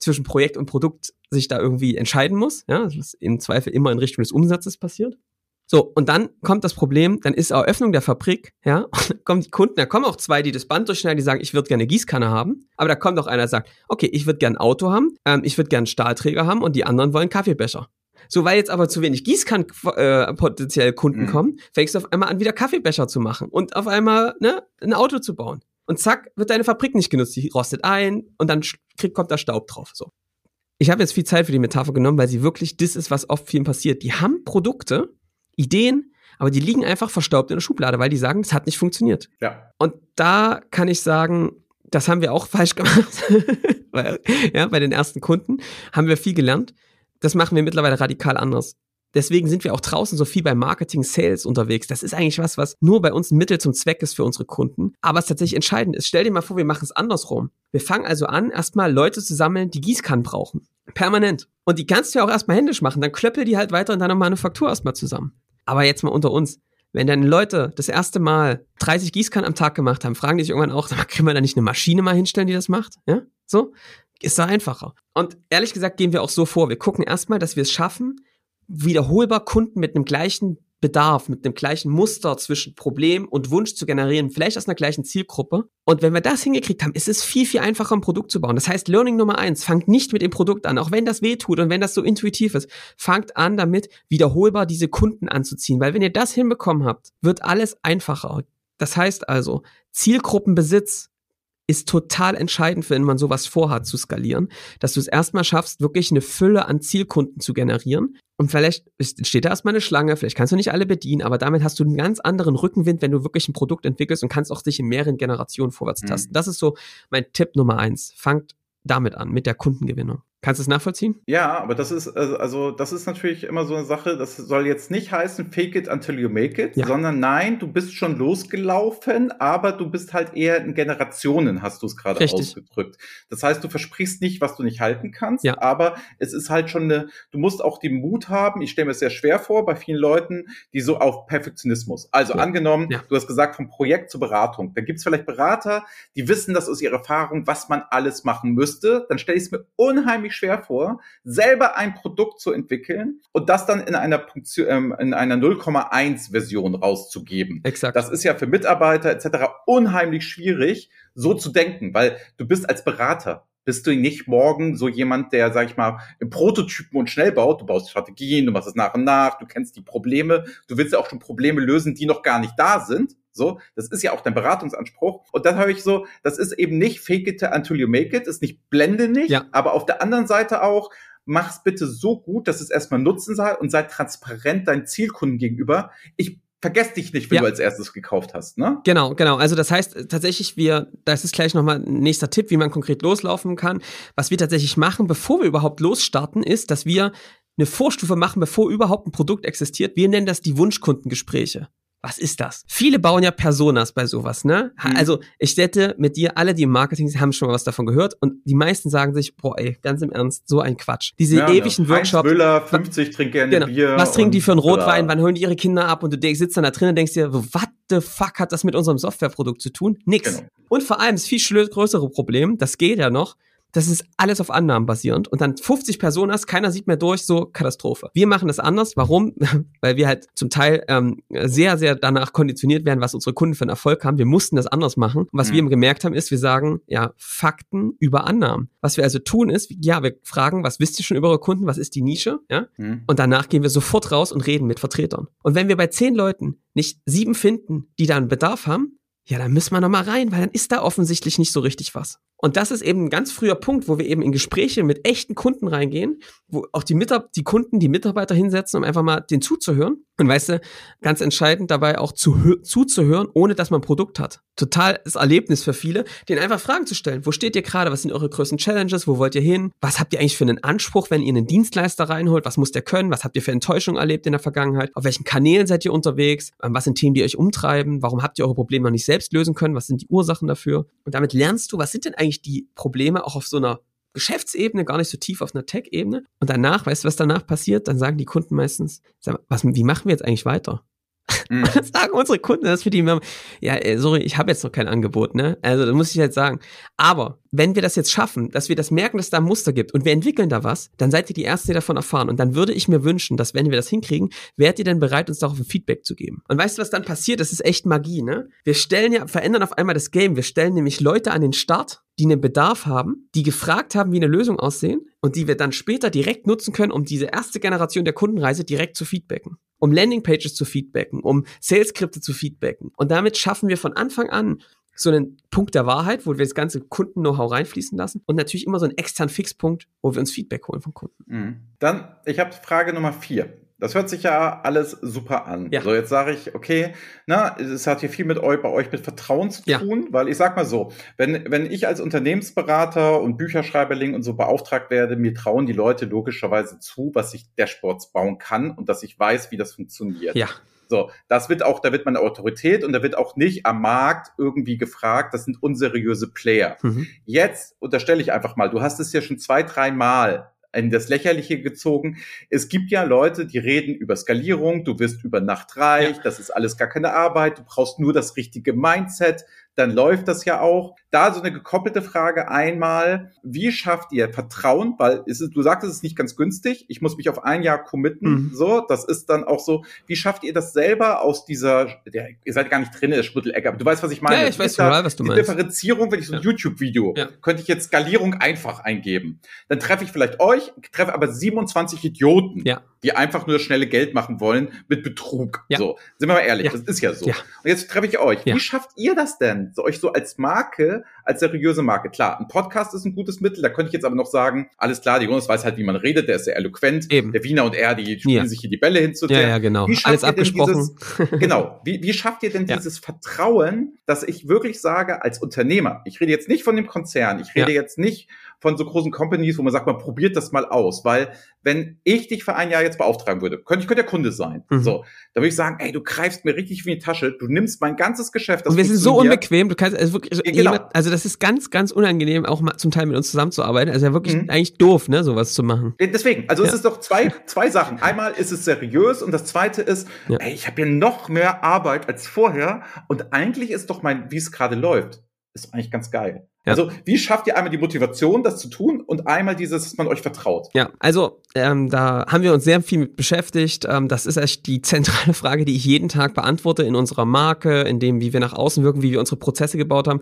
zwischen Projekt und Produkt sich da irgendwie entscheiden muss, ja, was im Zweifel immer in Richtung des Umsatzes passiert. So, und dann kommt das Problem, dann ist Eröffnung der Fabrik, ja, und dann kommen die Kunden, da kommen auch zwei, die das Band durchschneiden, die sagen, ich würde gerne Gießkanne haben, aber da kommt auch einer, der sagt, okay, ich würde gerne ein Auto haben, ähm, ich würde gerne Stahlträger haben und die anderen wollen Kaffeebecher. So, weil jetzt aber zu wenig Gießkannen äh, potenziell Kunden mhm. kommen, fängst du auf einmal an, wieder Kaffeebecher zu machen und auf einmal ne, ein Auto zu bauen. Und zack, wird deine Fabrik nicht genutzt, die rostet ein und dann krieg, kommt da Staub drauf. So. Ich habe jetzt viel Zeit für die Metapher genommen, weil sie wirklich das ist, was oft vielen passiert. Die haben Produkte, Ideen, aber die liegen einfach verstaubt in der Schublade, weil die sagen, es hat nicht funktioniert. Ja. Und da kann ich sagen, das haben wir auch falsch gemacht. weil, ja, bei den ersten Kunden haben wir viel gelernt. Das machen wir mittlerweile radikal anders. Deswegen sind wir auch draußen so viel bei Marketing, Sales unterwegs. Das ist eigentlich was, was nur bei uns ein Mittel zum Zweck ist für unsere Kunden. Aber es tatsächlich entscheidend ist. Stell dir mal vor, wir machen es andersrum. Wir fangen also an, erstmal Leute zu sammeln, die Gießkannen brauchen. Permanent. Und die kannst du ja auch erstmal händisch machen. Dann klöppel die halt weiter in deiner Manufaktur erstmal zusammen. Aber jetzt mal unter uns. Wenn dann Leute das erste Mal 30 Gießkannen am Tag gemacht haben, fragen die sich irgendwann auch, können wir da nicht eine Maschine mal hinstellen, die das macht? Ja? So? Ist da einfacher. Und ehrlich gesagt gehen wir auch so vor. Wir gucken erstmal, dass wir es schaffen, wiederholbar Kunden mit einem gleichen Bedarf, mit dem gleichen Muster zwischen Problem und Wunsch zu generieren, vielleicht aus einer gleichen Zielgruppe. Und wenn wir das hingekriegt haben, ist es viel, viel einfacher, ein Produkt zu bauen. Das heißt, Learning Nummer eins, fangt nicht mit dem Produkt an, auch wenn das weh tut und wenn das so intuitiv ist. Fangt an damit, wiederholbar diese Kunden anzuziehen, weil wenn ihr das hinbekommen habt, wird alles einfacher. Das heißt also, Zielgruppenbesitz ist total entscheidend, wenn man sowas vorhat zu skalieren, dass du es erstmal schaffst, wirklich eine Fülle an Zielkunden zu generieren. Und vielleicht steht da erstmal eine Schlange, vielleicht kannst du nicht alle bedienen, aber damit hast du einen ganz anderen Rückenwind, wenn du wirklich ein Produkt entwickelst und kannst auch dich in mehreren Generationen vorwärts tasten. Mhm. Das ist so mein Tipp Nummer eins. Fangt damit an, mit der Kundengewinnung. Kannst du es nachvollziehen? Ja, aber das ist, also, also das ist natürlich immer so eine Sache, das soll jetzt nicht heißen, fake it until you make it, ja. sondern nein, du bist schon losgelaufen, aber du bist halt eher in Generationen, hast du es gerade ausgedrückt. Das heißt, du versprichst nicht, was du nicht halten kannst, ja. aber es ist halt schon eine, du musst auch den Mut haben, ich stelle mir es sehr schwer vor, bei vielen Leuten, die so auf Perfektionismus. Also ja. angenommen, du hast gesagt, vom Projekt zur Beratung. Da gibt es vielleicht Berater, die wissen das aus ihrer Erfahrung, was man alles machen müsste. Dann stelle ich es mir unheimlich schwer vor, selber ein Produkt zu entwickeln und das dann in einer ähm, in einer 0,1 Version rauszugeben. Exakt. Das ist ja für Mitarbeiter etc. unheimlich schwierig, so zu denken, weil du bist als Berater bist du nicht morgen so jemand, der, sag ich mal, im Prototypen und schnell baut. Du baust Strategien, du machst es nach und nach, du kennst die Probleme, du willst ja auch schon Probleme lösen, die noch gar nicht da sind. So, das ist ja auch dein Beratungsanspruch. Und dann habe ich so, das ist eben nicht fake it until you make it, ist nicht blende nicht, ja. aber auf der anderen Seite auch, mach's bitte so gut, dass es erstmal Nutzen sei und sei transparent deinen Zielkunden gegenüber. Ich vergess dich nicht, wenn ja. du als erstes gekauft hast, ne? Genau, genau. Also das heißt tatsächlich, wir, das ist gleich nochmal ein nächster Tipp, wie man konkret loslaufen kann. Was wir tatsächlich machen, bevor wir überhaupt losstarten, ist, dass wir eine Vorstufe machen, bevor überhaupt ein Produkt existiert. Wir nennen das die Wunschkundengespräche was ist das? Viele bauen ja Personas bei sowas, ne? Mhm. Also ich wette mit dir, alle, die im Marketing sind, haben schon mal was davon gehört und die meisten sagen sich, boah, ey, ganz im Ernst, so ein Quatsch. Diese ja, ewigen ja. Workshops. Müller, 50 trinken gerne genau. Bier. Was trinken die für einen Rotwein? Wann holen die ihre Kinder ab? Und du sitzt dann da drin und denkst dir, what the fuck hat das mit unserem Softwareprodukt zu tun? Nix. Genau. Und vor allem das viel größere Problem, das geht ja noch, das ist alles auf Annahmen basierend und dann 50 Personen hast, keiner sieht mehr durch, so Katastrophe. Wir machen das anders. Warum? Weil wir halt zum Teil ähm, sehr, sehr danach konditioniert werden, was unsere Kunden für einen Erfolg haben. Wir mussten das anders machen. Und was mhm. wir gemerkt haben, ist, wir sagen, ja, Fakten über Annahmen. Was wir also tun ist, ja, wir fragen, was wisst ihr schon über eure Kunden? Was ist die Nische? Ja? Mhm. Und danach gehen wir sofort raus und reden mit Vertretern. Und wenn wir bei zehn Leuten nicht sieben finden, die da einen Bedarf haben, ja, dann müssen wir noch mal rein, weil dann ist da offensichtlich nicht so richtig was. Und das ist eben ein ganz früher Punkt, wo wir eben in Gespräche mit echten Kunden reingehen, wo auch die, Mitar die Kunden die Mitarbeiter hinsetzen, um einfach mal den zuzuhören. Und weißt du, ganz entscheidend dabei auch zu zuzuhören, ohne dass man ein Produkt hat. Total das Erlebnis für viele, denen einfach Fragen zu stellen. Wo steht ihr gerade? Was sind eure größten Challenges? Wo wollt ihr hin? Was habt ihr eigentlich für einen Anspruch, wenn ihr einen Dienstleister reinholt? Was muss der können? Was habt ihr für Enttäuschungen erlebt in der Vergangenheit? Auf welchen Kanälen seid ihr unterwegs? Ähm, was sind Themen, die euch umtreiben? Warum habt ihr eure Probleme noch nicht selbst lösen können? Was sind die Ursachen dafür? Und damit lernst du, was sind denn eigentlich eigentlich die Probleme auch auf so einer Geschäftsebene, gar nicht so tief auf einer Tech-Ebene. Und danach, weißt du, was danach passiert? Dann sagen die Kunden meistens, was, wie machen wir jetzt eigentlich weiter? Mhm. Sagen unsere Kunden, das für die, ja, äh, sorry, ich habe jetzt noch kein Angebot, ne? Also, das muss ich jetzt sagen. Aber wenn wir das jetzt schaffen, dass wir das merken, dass da ein Muster gibt und wir entwickeln da was, dann seid ihr die Ersten, die davon erfahren. Und dann würde ich mir wünschen, dass wenn wir das hinkriegen, wärt ihr denn bereit, uns darauf ein Feedback zu geben? Und weißt du, was dann passiert? Das ist echt Magie, ne? Wir stellen ja, verändern auf einmal das Game. Wir stellen nämlich Leute an den Start, die einen Bedarf haben, die gefragt haben, wie eine Lösung aussehen und die wir dann später direkt nutzen können, um diese erste Generation der Kundenreise direkt zu feedbacken um Landingpages zu feedbacken, um Sales-Skripte zu feedbacken. Und damit schaffen wir von Anfang an so einen Punkt der Wahrheit, wo wir das ganze Kunden-Know-how reinfließen lassen und natürlich immer so einen externen Fixpunkt, wo wir uns Feedback holen vom Kunden. Mhm. Dann, ich habe Frage Nummer vier. Das hört sich ja alles super an. Ja. So, jetzt sage ich, okay, na, es hat hier viel mit euch, bei euch mit Vertrauen zu tun, ja. weil ich sag mal so, wenn, wenn ich als Unternehmensberater und Bücherschreiberling und so beauftragt werde, mir trauen die Leute logischerweise zu, was ich Dashboards bauen kann und dass ich weiß, wie das funktioniert. Ja. So, das wird auch, da wird man Autorität und da wird auch nicht am Markt irgendwie gefragt, das sind unseriöse Player. Mhm. Jetzt unterstelle ich einfach mal, du hast es ja schon zwei, drei Mal in das Lächerliche gezogen. Es gibt ja Leute, die reden über Skalierung, du wirst über Nacht reich, ja. das ist alles gar keine Arbeit, du brauchst nur das richtige Mindset, dann läuft das ja auch. Da so eine gekoppelte Frage einmal, wie schafft ihr Vertrauen? Weil ist, du sagtest, es ist nicht ganz günstig. Ich muss mich auf ein Jahr committen. Mhm. So, das ist dann auch so. Wie schafft ihr das selber aus dieser, der, ihr seid gar nicht drin in der Schmuttelecke, aber du weißt, was ich meine. Ja, ich weiß total, was du die meinst. Differenzierung, wenn ich so ein ja. YouTube-Video, ja. könnte ich jetzt Skalierung einfach eingeben. Dann treffe ich vielleicht euch, treffe aber 27 Idioten. Ja die einfach nur das schnelle Geld machen wollen mit Betrug. Ja. So, sind wir mal ehrlich, ja. das ist ja so. Ja. Und jetzt treffe ich euch. Wie schafft ihr das denn? So, euch so als Marke, als seriöse Marke? Klar, ein Podcast ist ein gutes Mittel, da könnte ich jetzt aber noch sagen, alles klar, die Jonas weiß halt, wie man redet, der ist sehr eloquent. Eben. Der Wiener und er, die spielen sich hier die Bälle hinzuziehen. Ja, ja, genau. Alles abgesprochen. Dieses, genau. Wie, wie schafft ihr denn dieses Vertrauen, dass ich wirklich sage, als Unternehmer, ich rede jetzt nicht von dem Konzern, ich rede jetzt nicht von so großen Companies, wo man sagt, man probiert das mal aus, weil wenn ich dich für ein Jahr jetzt beauftragen würde, könnte ich könnte der Kunde sein. Mhm. So, da würde ich sagen, ey, du greifst mir richtig wie die Tasche, du nimmst mein ganzes Geschäft. Und wir sind so unbequem, du kannst also wirklich, also, ja, genau. jemand, also das ist ganz, ganz unangenehm, auch mal zum Teil mit uns zusammenzuarbeiten. Also ja wirklich mhm. eigentlich doof, ne, sowas zu machen. Deswegen, also ja. es ist doch zwei, zwei Sachen. Einmal ist es seriös und das zweite ist, ja. ey, ich habe hier noch mehr Arbeit als vorher und eigentlich ist doch mein, wie es gerade läuft, ist eigentlich ganz geil. Ja. Also, wie schafft ihr einmal die Motivation, das zu tun und einmal dieses, dass man euch vertraut? Ja, also ähm, da haben wir uns sehr viel mit beschäftigt. Ähm, das ist echt die zentrale Frage, die ich jeden Tag beantworte in unserer Marke, in dem, wie wir nach außen wirken, wie wir unsere Prozesse gebaut haben.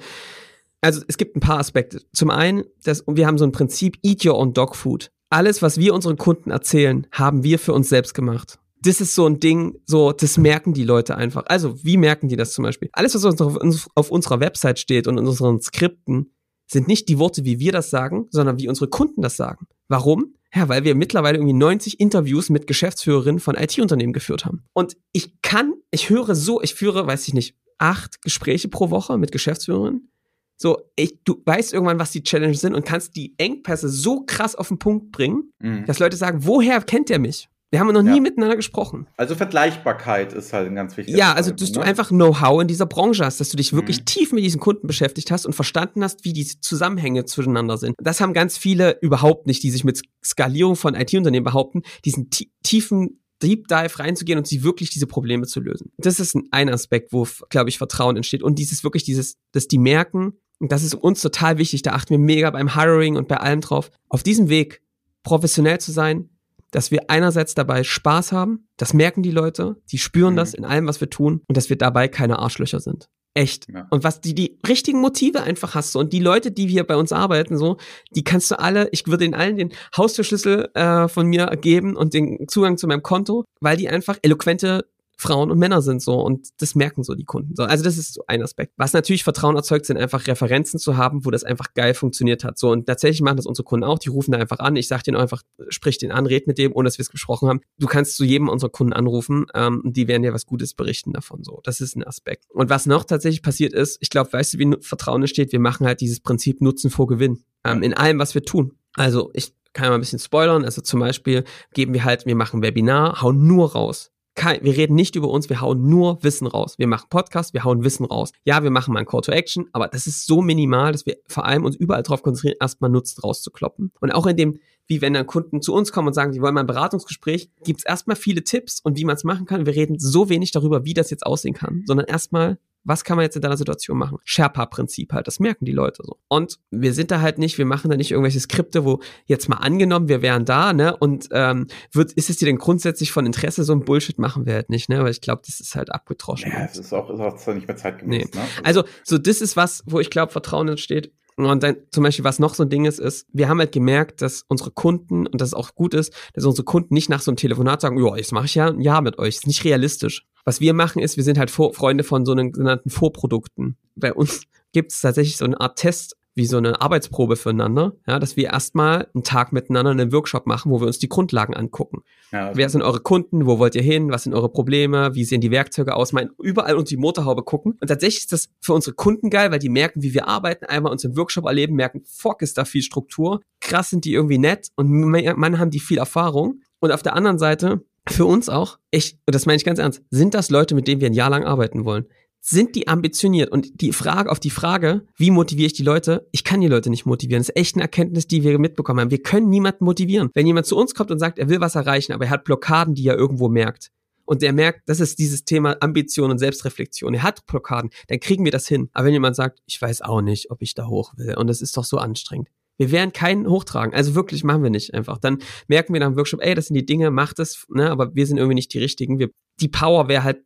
Also es gibt ein paar Aspekte. Zum einen, das, wir haben so ein Prinzip, eat your own dog food. Alles, was wir unseren Kunden erzählen, haben wir für uns selbst gemacht das ist so ein Ding, so, das merken die Leute einfach. Also, wie merken die das zum Beispiel? Alles, was auf, auf unserer Website steht und in unseren Skripten, sind nicht die Worte, wie wir das sagen, sondern wie unsere Kunden das sagen. Warum? Ja, weil wir mittlerweile irgendwie 90 Interviews mit Geschäftsführerinnen von IT-Unternehmen geführt haben. Und ich kann, ich höre so, ich führe, weiß ich nicht, acht Gespräche pro Woche mit Geschäftsführerinnen. So, ich, du weißt irgendwann, was die Challenges sind und kannst die Engpässe so krass auf den Punkt bringen, mhm. dass Leute sagen, woher kennt der mich? Wir haben noch nie ja. miteinander gesprochen. Also Vergleichbarkeit ist halt ein ganz wichtiger Ja, also dass ne? du einfach Know-how in dieser Branche hast, dass du dich wirklich mhm. tief mit diesen Kunden beschäftigt hast und verstanden hast, wie diese Zusammenhänge zueinander sind. Das haben ganz viele überhaupt nicht, die sich mit Skalierung von IT-Unternehmen behaupten, diesen tiefen Deep Dive reinzugehen und sie wirklich diese Probleme zu lösen. Das ist ein Aspekt, wo, glaube ich, Vertrauen entsteht. Und dieses wirklich, dieses, dass die merken, und das ist uns total wichtig, da achten wir mega beim Hiring und bei allem drauf, auf diesem Weg professionell zu sein, dass wir einerseits dabei Spaß haben, das merken die Leute, die spüren mhm. das in allem, was wir tun und dass wir dabei keine Arschlöcher sind. Echt. Ja. Und was die, die richtigen Motive einfach hast du und die Leute, die hier bei uns arbeiten, so, die kannst du alle, ich würde ihnen allen den Haustürschlüssel äh, von mir geben und den Zugang zu meinem Konto, weil die einfach eloquente Frauen und Männer sind so und das merken so die Kunden. So, also das ist so ein Aspekt. Was natürlich Vertrauen erzeugt, sind einfach Referenzen zu haben, wo das einfach geil funktioniert hat. So und tatsächlich machen das unsere Kunden auch. Die rufen da einfach an. Ich sag denen einfach, sprich den an, red mit dem, ohne dass wir es gesprochen haben. Du kannst zu jedem unserer Kunden anrufen ähm, und die werden dir was Gutes berichten davon. So, das ist ein Aspekt. Und was noch tatsächlich passiert ist, ich glaube, weißt du, wie Vertrauen entsteht? Wir machen halt dieses Prinzip Nutzen vor Gewinn ähm, in allem, was wir tun. Also ich kann mal ein bisschen spoilern. Also zum Beispiel geben wir halt, wir machen Webinar, hauen nur raus kein, wir reden nicht über uns, wir hauen nur Wissen raus. Wir machen Podcasts, wir hauen Wissen raus. Ja, wir machen mal ein Call to Action, aber das ist so minimal, dass wir vor allem uns überall darauf konzentrieren, erstmal Nutzen rauszukloppen. Und auch in dem, wie wenn dann Kunden zu uns kommen und sagen, die wollen mal ein Beratungsgespräch, gibt's erstmal viele Tipps und wie man es machen kann. Wir reden so wenig darüber, wie das jetzt aussehen kann, sondern erstmal was kann man jetzt in deiner Situation machen? Sherpa-Prinzip halt, das merken die Leute so. Und wir sind da halt nicht, wir machen da nicht irgendwelche Skripte, wo jetzt mal angenommen, wir wären da, ne? Und ähm, wird, ist es dir denn grundsätzlich von Interesse, so ein Bullshit machen wir halt nicht, ne? Weil ich glaube, das ist halt abgetroschen. Ja, es ist auch, ist auch nicht mehr zeitgemäß, nee. ne? Also, so, das ist was, wo ich glaube, Vertrauen entsteht. Und dann zum Beispiel, was noch so ein Ding ist, ist, wir haben halt gemerkt, dass unsere Kunden, und das auch gut ist, dass unsere Kunden nicht nach so einem Telefonat sagen, ja, jetzt mache ich ja ein Jahr mit euch. Das ist nicht realistisch. Was wir machen ist, wir sind halt Vor Freunde von so einen genannten Vorprodukten. Bei uns gibt es tatsächlich so eine Art Test, wie so eine Arbeitsprobe füreinander, ja, dass wir erstmal einen Tag miteinander einen Workshop machen, wo wir uns die Grundlagen angucken. Ja, Wer sind eure Kunden? Wo wollt ihr hin? Was sind eure Probleme? Wie sehen die Werkzeuge aus? Mal überall uns die Motorhaube gucken. Und tatsächlich ist das für unsere Kunden geil, weil die merken, wie wir arbeiten, einmal uns im Workshop erleben, merken, fuck, ist da viel Struktur. Krass sind die irgendwie nett und man haben die viel Erfahrung. Und auf der anderen Seite für uns auch, ich, und das meine ich ganz ernst, sind das Leute, mit denen wir ein Jahr lang arbeiten wollen. sind die ambitioniert? Und die Frage auf die Frage, wie motiviere ich die Leute? Ich kann die Leute nicht motivieren. Das ist echt eine Erkenntnis, die wir mitbekommen haben. Wir können niemanden motivieren. Wenn jemand zu uns kommt und sagt, er will was erreichen, aber er hat Blockaden, die er irgendwo merkt, und der merkt, das ist dieses Thema Ambition und Selbstreflexion. Er hat Blockaden, dann kriegen wir das hin. Aber wenn jemand sagt, ich weiß auch nicht, ob ich da hoch will und das ist doch so anstrengend. Wir werden keinen hochtragen. Also wirklich machen wir nicht einfach. Dann merken wir nach dem Workshop, ey, das sind die Dinge, macht es, ne, aber wir sind irgendwie nicht die richtigen. Wir, die Power wäre halt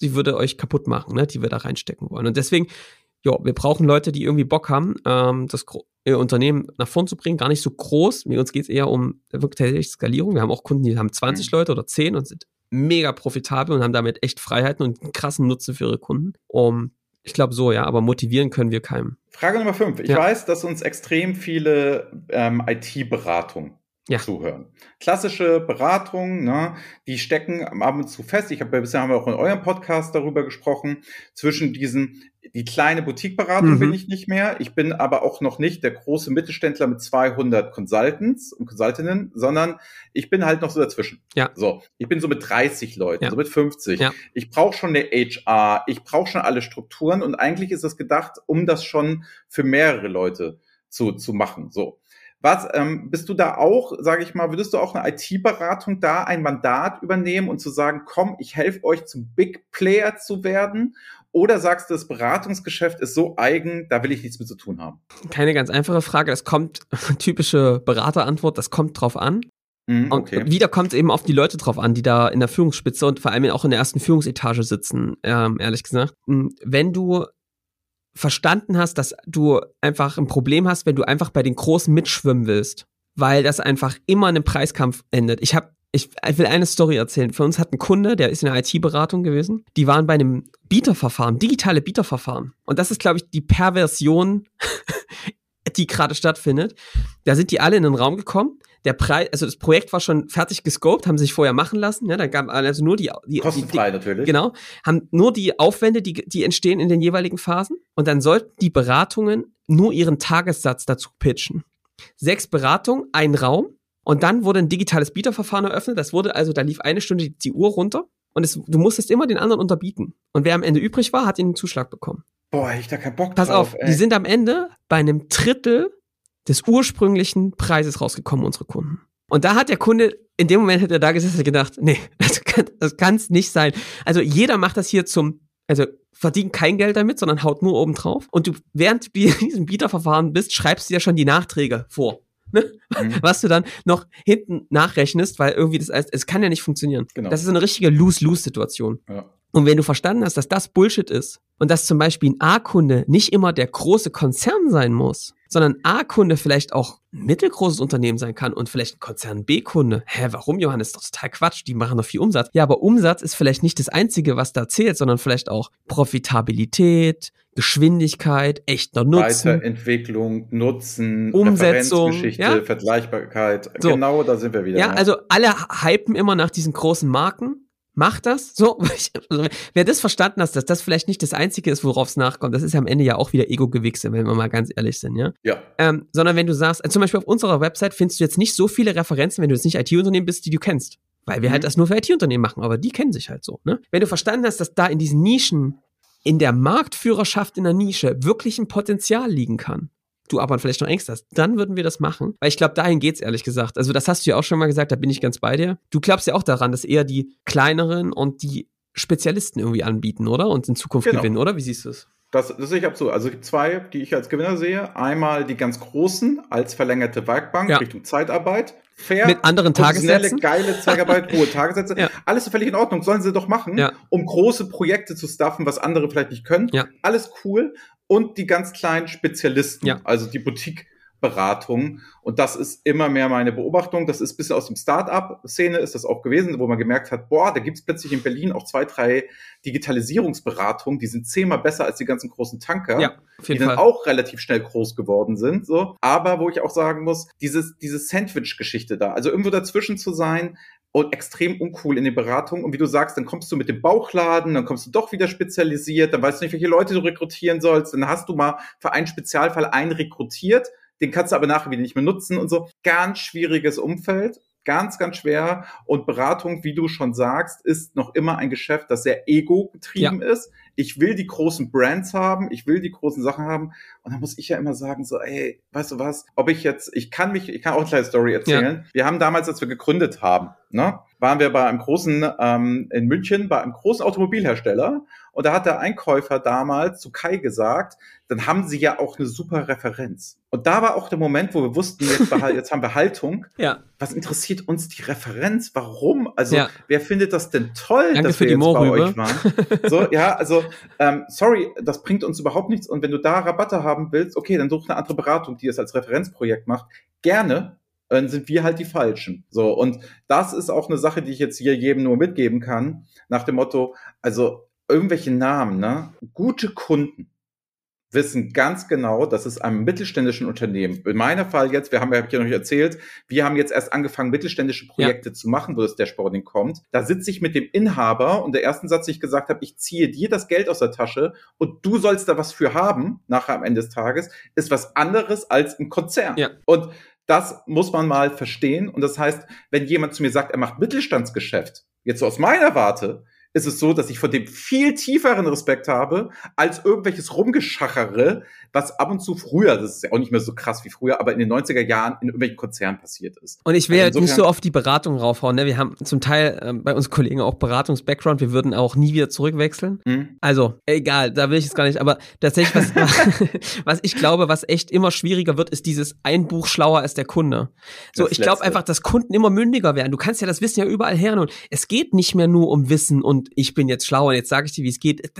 die würde euch kaputt machen, ne, die wir da reinstecken wollen. Und deswegen, ja, wir brauchen Leute, die irgendwie Bock haben, ähm, das ihr Unternehmen nach vorn zu bringen. Gar nicht so groß. Mit uns geht es eher um wirklich tatsächlich Skalierung. Wir haben auch Kunden, die haben 20 mhm. Leute oder 10 und sind mega profitabel und haben damit echt Freiheiten und einen krassen Nutzen für ihre Kunden. Um, ich glaube so, ja, aber motivieren können wir keinem. Frage Nummer 5. Ich ja. weiß, dass uns extrem viele ähm, IT-Beratungen ja. zuhören. Klassische Beratung, ne, die stecken ab und zu fest. Ich habe bisher haben wir auch in eurem Podcast darüber gesprochen. Zwischen diesen die kleine Boutique-Beratung mhm. bin ich nicht mehr. Ich bin aber auch noch nicht der große Mittelständler mit 200 Consultants und Consultinnen, sondern ich bin halt noch so dazwischen. Ja. So, ich bin so mit 30 Leuten, ja. so mit 50. Ja. Ich brauche schon eine HR, ich brauche schon alle Strukturen und eigentlich ist das gedacht, um das schon für mehrere Leute zu, zu machen. So. Was ähm, bist du da auch, sage ich mal, würdest du auch eine IT-Beratung da ein Mandat übernehmen und zu sagen, komm, ich helfe euch zum Big Player zu werden? Oder sagst du, das Beratungsgeschäft ist so eigen, da will ich nichts mit zu tun haben? Keine ganz einfache Frage. Das kommt, typische Beraterantwort, das kommt drauf an. Mm, okay. Und wieder kommt es eben auf die Leute drauf an, die da in der Führungsspitze und vor allem auch in der ersten Führungsetage sitzen, ähm, ehrlich gesagt. Hm, wenn du verstanden hast, dass du einfach ein Problem hast, wenn du einfach bei den Großen mitschwimmen willst, weil das einfach immer in einem Preiskampf endet. Ich habe ich, ich will eine Story erzählen. Für uns hat ein Kunde, der ist in der IT-Beratung gewesen, die waren bei einem Bieterverfahren, digitale Bieterverfahren. Und das ist, glaube ich, die Perversion, die gerade stattfindet. Da sind die alle in den Raum gekommen der Preis, also das Projekt war schon fertig gescoped, haben sich vorher machen lassen, ja, da gab also nur die, die kostenfrei die, natürlich. Genau, haben nur die Aufwände, die die entstehen in den jeweiligen Phasen und dann sollten die Beratungen nur ihren Tagessatz dazu pitchen. Sechs Beratungen, ein Raum und dann wurde ein digitales Bieterverfahren eröffnet. Das wurde also, da lief eine Stunde die Uhr runter und es, du musstest immer den anderen unterbieten. Und wer am Ende übrig war, hat den Zuschlag bekommen. Boah, ich da keinen Bock Pass drauf. Pass auf, ey. die sind am Ende bei einem Drittel des ursprünglichen Preises rausgekommen, unsere Kunden. Und da hat der Kunde, in dem Moment hätte er da gesessen und gedacht, nee, das kann das kann's nicht sein. Also jeder macht das hier zum, also verdient kein Geld damit, sondern haut nur oben drauf. Und du, während du in diesem Bieterverfahren bist, schreibst du ja schon die Nachträge vor. Ne? Mhm. Was du dann noch hinten nachrechnest, weil irgendwie das heißt, es kann ja nicht funktionieren. Genau. Das ist eine richtige Lose-Lose-Situation. Ja. Und wenn du verstanden hast, dass das Bullshit ist und dass zum Beispiel ein A-Kunde nicht immer der große Konzern sein muss, sondern A-Kunde vielleicht auch ein mittelgroßes Unternehmen sein kann und vielleicht ein Konzern B-Kunde. Hä, warum, Johannes? Das ist total Quatsch. Die machen doch viel Umsatz. Ja, aber Umsatz ist vielleicht nicht das Einzige, was da zählt, sondern vielleicht auch Profitabilität, Geschwindigkeit, echter Nutzen. Weiterentwicklung, Nutzen, Umsetzung, ja? Vergleichbarkeit. So. Genau, da sind wir wieder. Ja, also alle hypen immer nach diesen großen Marken mach das. So, also, wer das verstanden hat, dass das vielleicht nicht das Einzige ist, worauf es nachkommt, das ist ja am Ende ja auch wieder Ego-Gewichse, wenn wir mal ganz ehrlich sind, ja. Ja. Ähm, sondern wenn du sagst, also zum Beispiel auf unserer Website findest du jetzt nicht so viele Referenzen, wenn du jetzt nicht IT-Unternehmen bist, die du kennst. Weil wir halt mhm. halt das nur für IT-Unternehmen machen, aber die kennen sich halt so, ne? Wenn du verstanden hast, dass da in diesen Nischen, in der Marktführerschaft in der Nische wirklich ein Potenzial liegen kann, du aber vielleicht noch Ängste hast, dann würden wir das machen. Weil ich glaube, dahin geht's ehrlich gesagt. Also das hast du ja auch schon mal gesagt, da bin ich ganz bei dir. Du glaubst ja auch daran, dass eher die kleineren und die Spezialisten irgendwie anbieten, oder? Und in Zukunft genau. gewinnen, oder? Wie siehst du es? Das, das sehe ich absolut. Also es gibt zwei, die ich als Gewinner sehe. Einmal die ganz großen als verlängerte Werkbank ja. Richtung Zeitarbeit. Fair, mit anderen Tagessätzen. geile Zeitarbeit, hohe Tagessätze. Ja. Alles ist völlig in Ordnung. Sollen sie doch machen, ja. um große Projekte zu staffen, was andere vielleicht nicht können. Ja. Alles cool und die ganz kleinen Spezialisten, ja. also die Boutique. Beratung. Und das ist immer mehr meine Beobachtung. Das ist ein bisschen aus dem Start-up-Szene ist das auch gewesen, wo man gemerkt hat, boah, da gibt es plötzlich in Berlin auch zwei, drei Digitalisierungsberatungen, die sind zehnmal besser als die ganzen großen Tanker, ja, die Fall. dann auch relativ schnell groß geworden sind. So. Aber wo ich auch sagen muss, dieses, diese Sandwich-Geschichte da, also irgendwo dazwischen zu sein, und extrem uncool in den Beratungen. Und wie du sagst, dann kommst du mit dem Bauchladen, dann kommst du doch wieder spezialisiert, dann weißt du nicht, welche Leute du rekrutieren sollst. Dann hast du mal für einen Spezialfall einen rekrutiert, den kannst du aber nachher wieder nicht mehr nutzen und so. Ganz schwieriges Umfeld. Ganz, ganz schwer. Und Beratung, wie du schon sagst, ist noch immer ein Geschäft, das sehr ego-getrieben ja. ist. Ich will die großen Brands haben, ich will die großen Sachen haben. Und dann muss ich ja immer sagen, so, ey, weißt du was, ob ich jetzt, ich kann mich, ich kann auch eine kleine Story erzählen. Ja. Wir haben damals, als wir gegründet haben, ne, waren wir bei einem großen, ähm, in München, bei einem großen Automobilhersteller. Und da hat der Einkäufer damals zu Kai gesagt, dann haben sie ja auch eine super Referenz. Und da war auch der Moment, wo wir wussten, jetzt, jetzt haben wir Haltung. Ja. Was interessiert uns die Referenz? Warum? Also, ja. wer findet das denn toll, Danke dass wir jetzt bei euch waren? So, ja, also, ähm, sorry, das bringt uns überhaupt nichts. Und wenn du da Rabatte haben willst, okay, dann such eine andere Beratung, die es als Referenzprojekt macht. Gerne, dann sind wir halt die Falschen. So, und das ist auch eine Sache, die ich jetzt hier jedem nur mitgeben kann, nach dem Motto, also irgendwelche Namen, ne? Gute Kunden wissen ganz genau, dass es einem mittelständischen Unternehmen, in meinem Fall jetzt, wir haben ja, hab ja noch nicht erzählt, wir haben jetzt erst angefangen, mittelständische Projekte ja. zu machen, wo das Dashboarding kommt. Da sitze ich mit dem Inhaber und der ersten Satz, den ich gesagt habe, ich ziehe dir das Geld aus der Tasche und du sollst da was für haben, nachher am Ende des Tages, ist was anderes als ein Konzern. Ja. Und das muss man mal verstehen. Und das heißt, wenn jemand zu mir sagt, er macht Mittelstandsgeschäft, jetzt so aus meiner Warte, ist es so, dass ich vor dem viel tieferen Respekt habe, als irgendwelches Rumgeschachere, was ab und zu früher, das ist ja auch nicht mehr so krass wie früher, aber in den 90er Jahren in irgendwelchen Konzernen passiert ist. Und ich will also nicht so auf die Beratung raufhauen, ne? Wir haben zum Teil äh, bei uns Kollegen auch Beratungs-Background, wir würden auch nie wieder zurückwechseln. Mhm. Also, egal, da will ich es gar nicht, aber tatsächlich, was, was ich glaube, was echt immer schwieriger wird, ist dieses ein Buch schlauer als der Kunde. So, das ich glaube einfach, dass Kunden immer mündiger werden. Du kannst ja das Wissen ja überall hernehmen. Es geht nicht mehr nur um Wissen und ich bin jetzt schlauer und jetzt sage ich dir, wie es geht.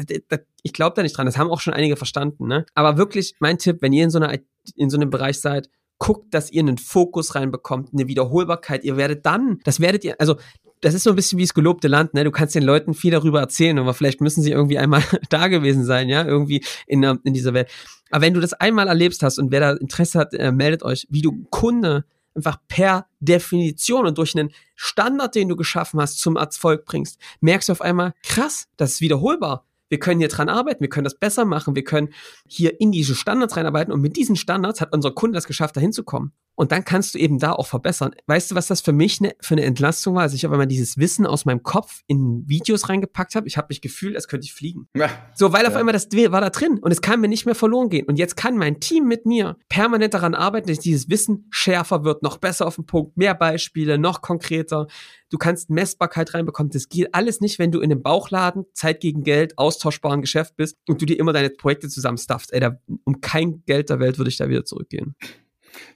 Ich glaube da nicht dran. Das haben auch schon einige verstanden. Ne? Aber wirklich, mein Tipp, wenn ihr in so, einer, in so einem Bereich seid, guckt, dass ihr einen Fokus reinbekommt, eine Wiederholbarkeit. Ihr werdet dann, das werdet ihr, also das ist so ein bisschen wie das gelobte Land, ne? Du kannst den Leuten viel darüber erzählen, aber vielleicht müssen sie irgendwie einmal da gewesen sein, ja, irgendwie in, in dieser Welt. Aber wenn du das einmal erlebst hast und wer da Interesse hat, äh, meldet euch, wie du Kunde einfach per Definition und durch einen Standard, den du geschaffen hast, zum Erfolg bringst, merkst du auf einmal, krass, das ist wiederholbar. Wir können hier dran arbeiten, wir können das besser machen, wir können hier in diese Standards reinarbeiten und mit diesen Standards hat unser Kunde das geschafft, dahin zu kommen. Und dann kannst du eben da auch verbessern. Weißt du, was das für mich ne, für eine Entlastung war? Also ich habe einmal dieses Wissen aus meinem Kopf in Videos reingepackt habe. Ich habe mich gefühlt, als könnte ich fliegen. Ja. So, weil ja. auf einmal das war da drin und es kann mir nicht mehr verloren gehen. Und jetzt kann mein Team mit mir permanent daran arbeiten, dass dieses Wissen schärfer wird, noch besser auf den Punkt, mehr Beispiele, noch konkreter. Du kannst Messbarkeit reinbekommen. Das geht alles nicht, wenn du in einem Bauchladen, Zeit gegen Geld, austauschbaren Geschäft bist und du dir immer deine Projekte zusammenstuffst. Ey, da, um kein Geld der Welt würde ich da wieder zurückgehen.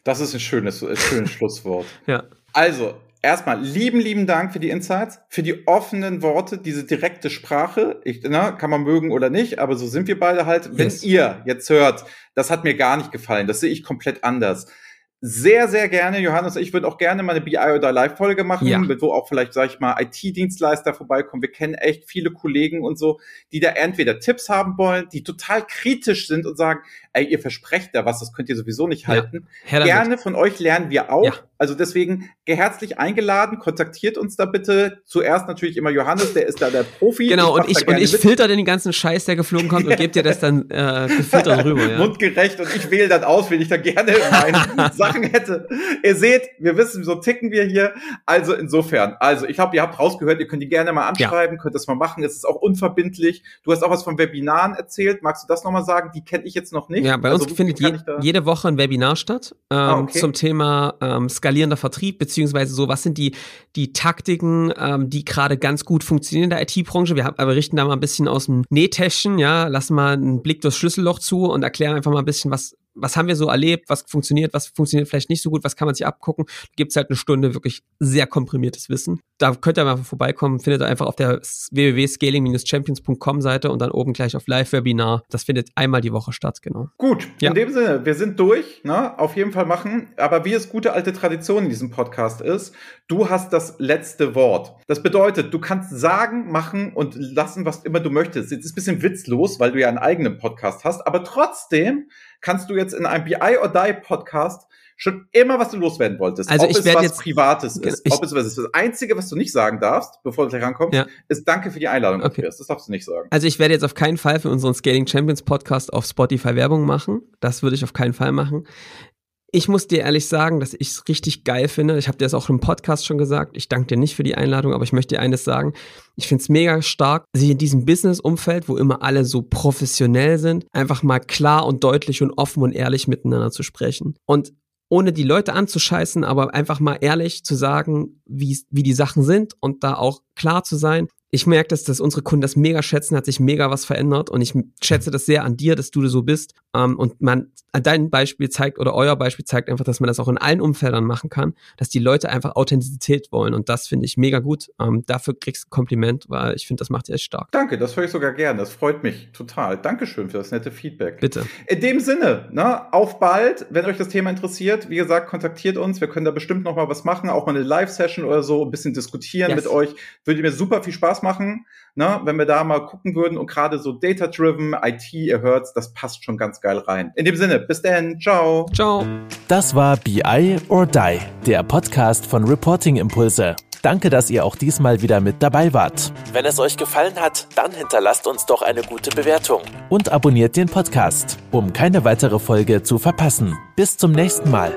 Das ist ein schönes, ein schönes Schlusswort. Ja. Also, erstmal lieben, lieben Dank für die Insights, für die offenen Worte, diese direkte Sprache. Ich, na, kann man mögen oder nicht, aber so sind wir beide halt. Wenn yes. ihr jetzt hört, das hat mir gar nicht gefallen, das sehe ich komplett anders sehr, sehr gerne, Johannes. Ich würde auch gerne mal eine BI oder Live-Folge machen, ja. wo auch vielleicht, sag ich mal, IT-Dienstleister vorbeikommen. Wir kennen echt viele Kollegen und so, die da entweder Tipps haben wollen, die total kritisch sind und sagen, ey, ihr versprecht da was, das könnt ihr sowieso nicht halten. Ja, gerne von euch lernen wir auch. Ja. Also deswegen herzlich eingeladen, kontaktiert uns da bitte. Zuerst natürlich immer Johannes, der ist da der Profi. Genau, ich und ich, und ich filter den ganzen Scheiß, der geflogen kommt und gebe dir das dann äh, gefiltert rüber. Ja. Mundgerecht und ich wähle dann aus, wenn ich da gerne meine Sachen hätte. Ihr seht, wir wissen, so ticken wir hier. Also insofern, also ich glaube, ihr habt rausgehört, ihr könnt die gerne mal anschreiben, ja. könnt das mal machen. Es ist auch unverbindlich. Du hast auch was von Webinaren erzählt. Magst du das nochmal sagen? Die kenne ich jetzt noch nicht. Ja, bei uns also, findet je, jede Woche ein Webinar statt ähm, ah, okay. zum Thema ähm, skalierender Vertrieb, beziehungsweise so, was sind die, die Taktiken, ähm, die gerade ganz gut funktionieren in der IT-Branche. Wir haben, aber richten da mal ein bisschen aus dem Nähtäschchen, ja, lassen mal einen Blick durchs Schlüsselloch zu und erklären einfach mal ein bisschen, was, was haben wir so erlebt, was funktioniert, was funktioniert vielleicht nicht so gut, was kann man sich abgucken. Gibt es halt eine Stunde wirklich sehr komprimiertes Wissen. Da könnt ihr mal vorbeikommen, findet ihr einfach auf der www.scaling-champions.com Seite und dann oben gleich auf Live-Webinar. Das findet einmal die Woche statt, genau. Gut, ja. in dem Sinne, wir sind durch, ne? auf jeden Fall machen. Aber wie es gute alte Tradition in diesem Podcast ist, du hast das letzte Wort. Das bedeutet, du kannst sagen, machen und lassen, was immer du möchtest. Jetzt ist ein bisschen witzlos, weil du ja einen eigenen Podcast hast, aber trotzdem kannst du jetzt in einem BI or Die Podcast schon immer, was du loswerden wolltest. Also ob ich es was jetzt, Privates ist, ich, ob es was ist. Das Einzige, was du nicht sagen darfst, bevor du gleich rankommst, ja. ist Danke für die Einladung. Okay. Das darfst du nicht sagen. Also ich werde jetzt auf keinen Fall für unseren Scaling Champions Podcast auf Spotify Werbung machen. Das würde ich auf keinen Fall machen. Ich muss dir ehrlich sagen, dass ich es richtig geil finde. Ich habe dir das auch im Podcast schon gesagt. Ich danke dir nicht für die Einladung, aber ich möchte dir eines sagen. Ich finde es mega stark, sich in diesem Business-Umfeld, wo immer alle so professionell sind, einfach mal klar und deutlich und offen und ehrlich miteinander zu sprechen. Und ohne die Leute anzuscheißen, aber einfach mal ehrlich zu sagen, wie, wie die Sachen sind und da auch klar zu sein ich merke, dass, dass unsere Kunden das mega schätzen, hat sich mega was verändert und ich schätze das sehr an dir, dass du so bist. Ähm, und man, dein Beispiel zeigt oder euer Beispiel zeigt einfach, dass man das auch in allen Umfeldern machen kann, dass die Leute einfach Authentizität wollen und das finde ich mega gut. Ähm, dafür kriegst du ein Kompliment, weil ich finde, das macht ihr echt stark. Danke, das höre ich sogar gern. Das freut mich total. Dankeschön für das nette Feedback. Bitte. In dem Sinne, ne, auf bald. Wenn euch das Thema interessiert, wie gesagt, kontaktiert uns. Wir können da bestimmt noch mal was machen, auch mal eine Live-Session oder so, ein bisschen diskutieren yes. mit euch. Würde mir super viel Spaß machen, ne, wenn wir da mal gucken würden und gerade so data-driven, IT, ihr hört's, das passt schon ganz geil rein. In dem Sinne, bis dann, ciao. Ciao. Das war BI or Die, der Podcast von Reporting Impulse. Danke, dass ihr auch diesmal wieder mit dabei wart. Wenn es euch gefallen hat, dann hinterlasst uns doch eine gute Bewertung und abonniert den Podcast, um keine weitere Folge zu verpassen. Bis zum nächsten Mal.